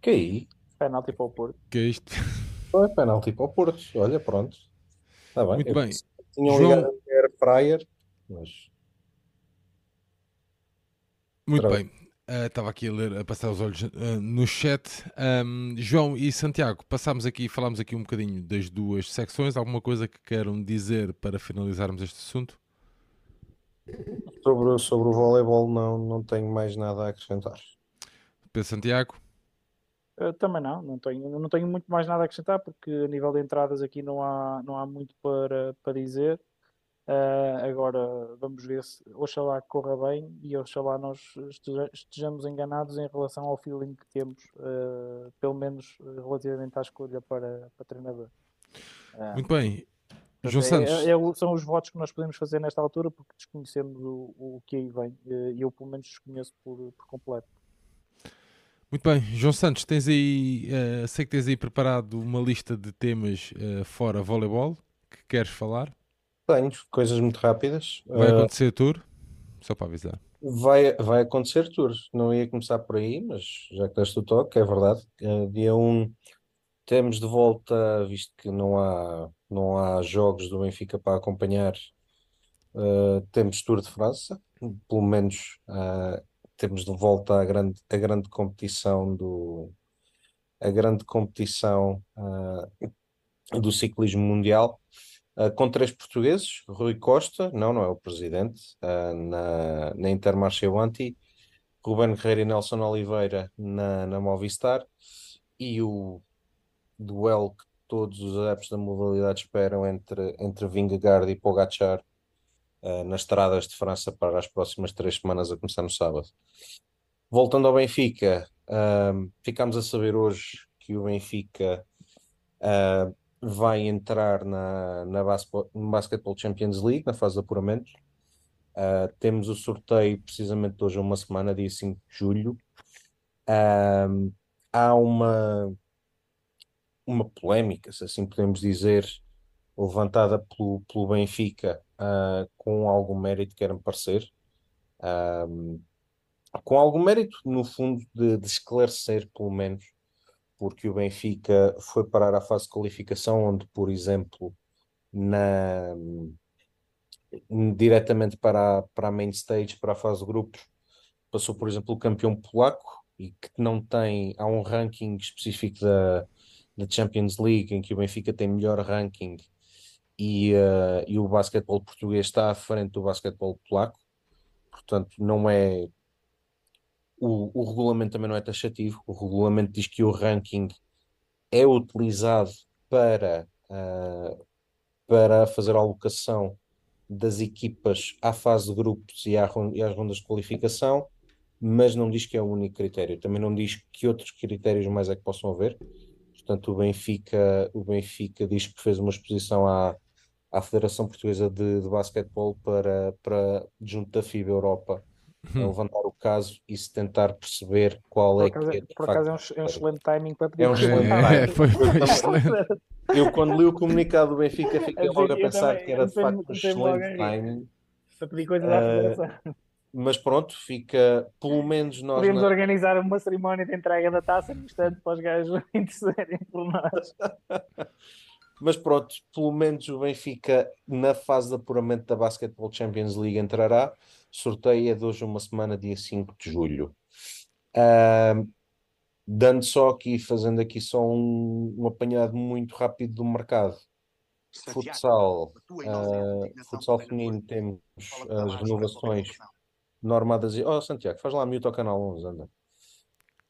Que aí? Penalti para o Porto. Que é isto? Foi penalti para o Porto. Olha, pronto. Está bem. Muito Eu bem. Tinham João... ligado a Air Fryer mas... Muito bem. Uh, estava aqui a ler, a passar os olhos uh, no chat. Um, João e Santiago, passámos aqui, falámos aqui um bocadinho das duas secções. Alguma coisa que queiram dizer para finalizarmos este assunto? Sobre, sobre o voleibol não, não tenho mais nada a acrescentar. Pedro Santiago? Uh, também não, não tenho, não tenho muito mais nada a acrescentar porque a nível de entradas aqui não há, não há muito para, para dizer. Uh, agora vamos ver se oxalá corra bem e oxalá nós estejamos enganados em relação ao feeling que temos, uh, pelo menos relativamente à escolha para, para treinador. Uh, Muito bem. João é, Santos. É, é, são os votos que nós podemos fazer nesta altura porque desconhecemos o, o que aí vem e eu pelo menos desconheço por, por completo. Muito bem, João Santos, tens aí, sei que tens aí preparado uma lista de temas fora voleibol que queres falar. Tenho coisas muito rápidas. Vai Uh, acontecer tour? Só para avisar. vai, vai acontecer tour. Não ia começar por aí, mas já que deste o toque, é verdade. Uh, dia 1 temos de volta, visto que não há, não há jogos do Benfica para acompanhar, uh, temos Tour de França. Pelo menos uh, temos de volta a grande, a grande competição do a grande competição uh, do ciclismo mundial. Uh, com três portugueses, Rui Costa, não, não é o presidente, uh, na, na Intermarché Wanty, Ruben Guerreiro e Nelson Oliveira na, na Movistar, e o duelo que todos os adeptos da modalidade esperam entre, entre Vingegaard e Pogacar uh, nas estradas de França para as próximas três semanas a começar no sábado. Voltando ao Benfica, ficámos a saber hoje que o Benfica vai entrar na, na Basketball Champions League, na fase de apuramento. Uh, temos o sorteio precisamente hoje, uma semana, dia 5 de julho. Uh, há uma, uma polémica, se assim podemos dizer, levantada pelo, pelo Benfica, uh, com algum mérito, quer-me parecer. com algum mérito, no fundo, de, de esclarecer, pelo menos, porque o Benfica foi parar à fase de qualificação, onde, por exemplo, na, diretamente para a, para a main stage, para a fase de grupos, passou, por exemplo, o campeão polaco, e que não tem, há um ranking específico da, da Champions League, em que o Benfica tem melhor ranking, e, uh, e o basquetebol português está à frente do basquetebol polaco, portanto, não é o, o regulamento também não é taxativo. O regulamento diz que o ranking é utilizado para, uh, para fazer a alocação das equipas à fase de grupos e, à, e às rondas de qualificação, mas não diz que é o único critério. Também não diz que outros critérios mais é que possam haver. Portanto, o Benfica, o Benfica diz que fez uma exposição à, à Federação Portuguesa de, de Basquetebol para, para, junto da FIBA Europa, hum. levantar o caso e se tentar perceber qual por é acaso, que é. Por acaso é um, é um, excelente timing para pedir é um excelente é, foi, foi excelente. Eu, quando li o comunicado do Benfica, fiquei logo a pensar também, que era de facto um excelente timing. Para pedir coisas uh, à Federação. Mas pronto, fica pelo menos nós. Podemos na... organizar uma cerimónia de entrega da taça no instante para os gajos intercederem por nós. Mas pronto, pelo menos o Benfica na fase de apuramento da Basketball Champions League entrará. Sorteio é de hoje uma semana, dia 5 de julho. Uh, dando só aqui, fazendo aqui só um, um apanhado muito rápido do mercado. Futsal, uh, futsal feminino, temos as renovações normadas. Oh, Santiago, faz lá mute ao canal 11, anda.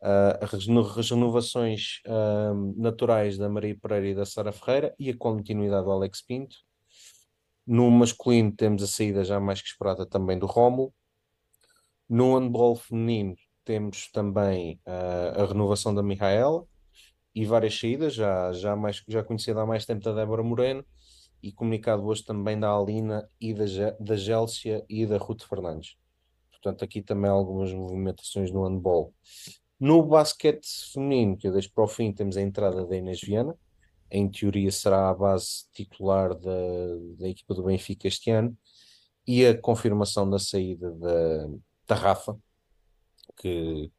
Uh, as renovações uh, naturais da Maria Pereira e da Sara Ferreira e a continuidade do Alex Pinto. No masculino temos a saída já mais que esperada também do Rómulo. No handball feminino temos também uh, a renovação da Mihaela e várias saídas, já, já, mais, já conhecida há mais tempo da Débora Moreno e comunicado hoje também da Alina e da, da Gélcia e da Ruth Fernandes. Portanto, aqui também algumas movimentações no handball. No basquete feminino, que eu deixo para o fim, temos a entrada da Inês Viana, em teoria será a base titular da, da equipa do Benfica este ano, e a confirmação da saída da, da Rafa, que,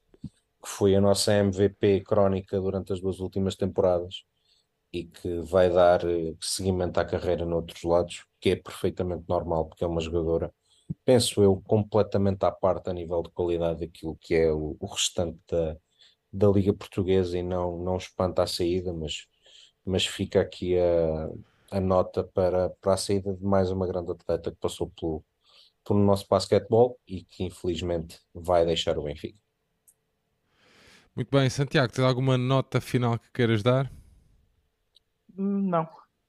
que foi a nossa MVP crónica durante as duas últimas temporadas e que vai dar eh, seguimento à carreira noutros lados, que é perfeitamente normal, porque é uma jogadora, penso eu, completamente à parte a nível de qualidade daquilo que é o, o restante da, da Liga Portuguesa e não, não espanta a saída, mas mas fica aqui a, a nota para, para a saída de mais uma grande atleta que passou pelo, pelo nosso basquetebol e que infelizmente vai deixar o Benfica. Muito bem, Santiago, tens alguma nota final que queiras dar? Não,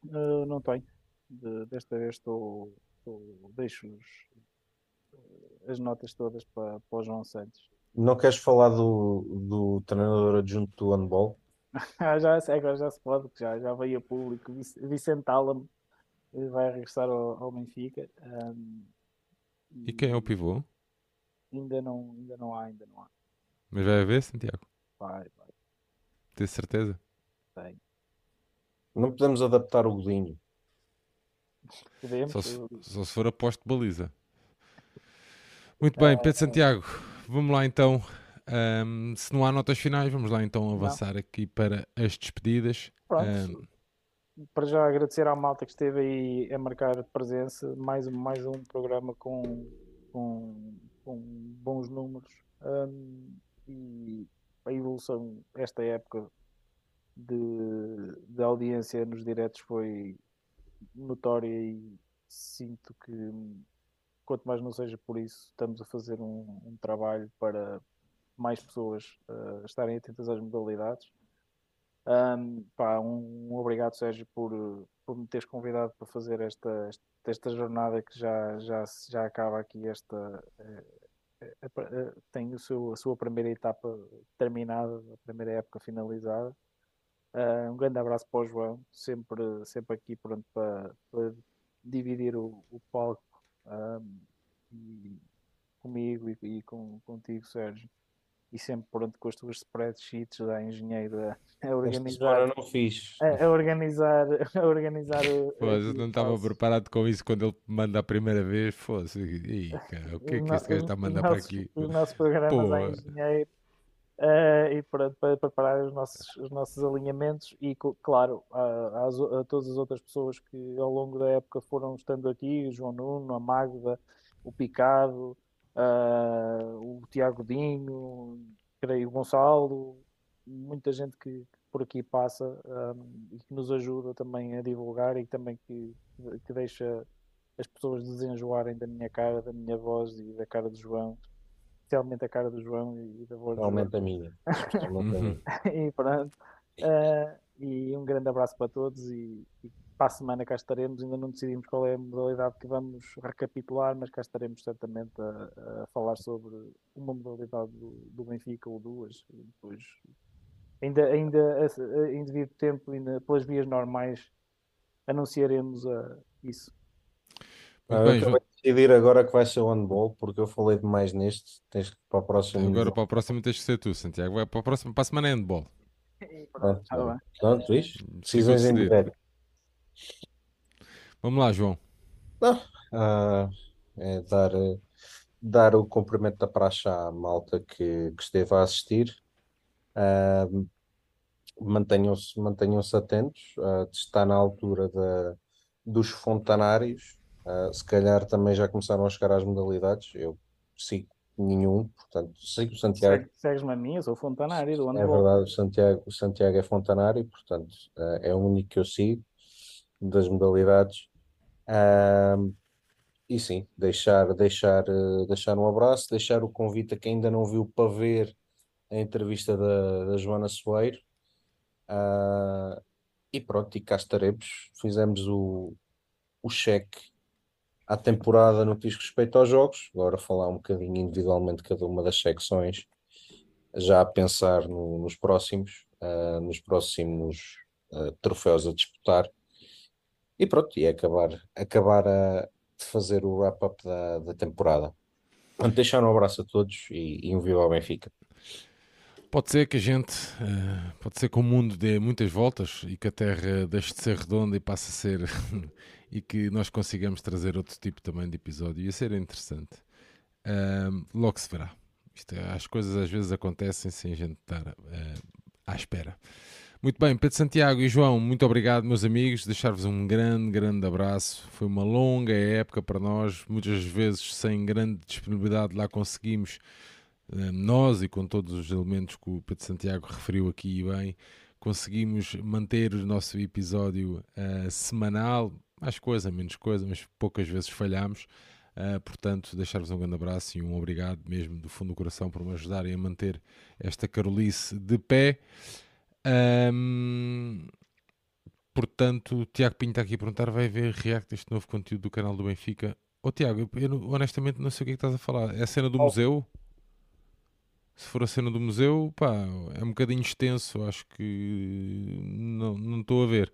uh, não tenho. De, desta vez estou, estou deixo os, as notas todas para, para o João Santos. Não queres falar do, do treinador adjunto do handball? já, agora já se pode, já, já veio a público. Vicente Alam vai regressar ao, ao Benfica. Um, e quem é o pivô? Ainda não, ainda não há, ainda não há. Mas vai haver, Santiago? Vai, vai. Tens certeza? Tenho. Não podemos adaptar o Godinho. Podemos. Só se, só se for aposto de baliza. Muito bem, Pedro Santiago, vamos lá então. Um, se não há notas finais, vamos lá então avançar não. aqui para as despedidas. Pronto. Um, para já agradecer à malta que esteve aí a marcar presença, mais, mais um programa com, com, com bons números um, e a evolução esta época de, de audiência nos diretos foi notória e sinto que quanto mais não seja por isso, estamos a fazer um, um trabalho para mais pessoas uh, estarem atentas às modalidades. Um, pá, um, um, obrigado, Sérgio, por, por me teres convidado para fazer esta, esta jornada que já, já, já acaba aqui esta. Uh, uh, tem o seu, a sua primeira etapa terminada, a primeira época finalizada. um grande abraço para o João, sempre, sempre aqui pronto para, para dividir o, o palco um, e, comigo e, e com, contigo, Sérgio. E sempre pronto com as tuas spreadsheets da engenheiro a, organizar. não fiz. A, a, organizar. A organizar pois, eu não estava preparado com isso quando ele manda a primeira vez. Fosse, o que é que este gajo está a mandar para aqui? Os nossos programas Pô. a engenheiro. Uh, e pronto, para preparar os nossos, os nossos alinhamentos e claro a, a, a, todas as outras pessoas que ao longo da época foram estando aqui, o João Nuno, a Magda, o Picado, uh, o Tiago Dinho, creio o Gonçalo, muita gente que, que por aqui passa um, e que nos ajuda também a divulgar e também que, que deixa as pessoas desenjoarem da minha cara, da minha voz e da cara do João especialmente a cara do João e da voz Realmente a minha. e pronto. Uh, e um grande abraço para todos e, e, para a semana cá estaremos. Ainda não decidimos qual é a modalidade que vamos recapitular, mas cá estaremos certamente a, a falar sobre uma modalidade do, do, Benfica ou duas. E depois, ainda, ainda em devido tempo, ainda pelas vias normais, anunciaremos uh, isso. Ah, bem, decidir agora que vai ser o handball, porque eu falei demais neste. Tens que para o próximo. Agora para o próximo tens que ser tu, Santiago. Vai para, o próximo, para a semana é handball. Pronto, tá pronto isto. Decisões em direto. Vamos lá, João. Não, ah, é dar, dar o cumprimento da praxe à malta que, que esteve a assistir. Ah, mantenham-se mantenham atentos. Uh, está na altura da, dos fontanários Uh, se calhar também já começaram a chegar às modalidades. Eu sigo nenhum, portanto, sigo o Santiago. Segues-me a mim, eu sou fontanário do É verdade, o Santiago, o Santiago é fontanário, portanto, uh, é o único que eu sigo das modalidades. Uh, e sim, deixar, deixar, deixar um abraço, deixar o convite a quem ainda não viu para ver a entrevista da, da Joana Soeiro. e pronto, e cá estaremos. Fizemos o, o cheque à temporada no que diz respeito aos jogos, agora falar um bocadinho individualmente cada uma das secções, já a pensar no, nos próximos, uh, nos próximos uh, troféus a disputar. E pronto, e acabar, acabar a, de fazer o wrap-up da, da temporada. Portanto, deixar um abraço a todos e, e um viva ao Benfica. Pode ser que a gente, uh, pode ser que o mundo dê muitas voltas e que a Terra deixe de ser redonda e passe a ser e que nós consigamos trazer outro tipo também de episódio. Ia ser interessante. Uh, logo se verá. Isto, é, as coisas às vezes acontecem sem a gente estar uh, à espera. Muito bem, Pedro Santiago e João, muito obrigado, meus amigos. Deixar-vos um grande, grande abraço. Foi uma longa época para nós, muitas vezes sem grande disponibilidade lá conseguimos nós e com todos os elementos que o Pedro Santiago referiu aqui bem, conseguimos manter o nosso episódio uh, semanal, mais coisa, menos coisa, mas poucas vezes falhamos. Uh, portanto, deixar-vos um grande abraço e um obrigado mesmo do fundo do coração por me ajudarem a manter esta carolice de pé. Um, portanto, o Tiago Pinho está aqui a perguntar: vai ver react este novo conteúdo do canal do Benfica? Ô oh, Tiago, eu honestamente não sei o que, é que estás a falar. É a cena do oh. museu? se for a cena do museu, pá, é um bocadinho extenso, acho que não estou a ver.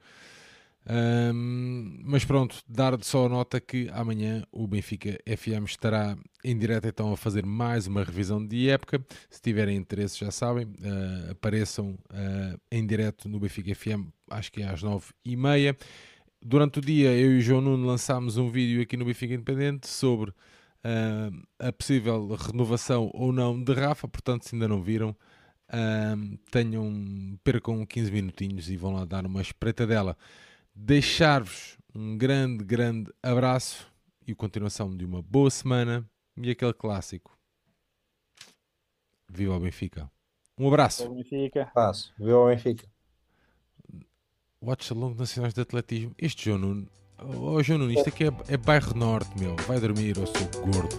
Um, mas pronto, dar só a nota que amanhã o Benfica FM estará em direto então a fazer mais uma revisão de época. Se tiverem interesse, já sabem, uh, apareçam uh, em direto no Benfica FM, acho que é às nove e meia. durante o dia, eu e o João Nuno lançámos um vídeo aqui no Benfica Independente sobre uh, a possível renovação ou não de Rafa. Portanto, se ainda não viram, tenham, percam 15 minutinhos e vão lá dar uma espreitadela. Deixar-vos um grande, grande abraço e continuação de uma boa semana e aquele clássico. Viva o Benfica. Um abraço. Benfica. Passo. Viva o Benfica. Watch Along Nacionais de Atletismo. Este João Nuno. Oh, João Nuno, isto aqui é, é bairro norte, meu. Vai dormir, eu sou gordo.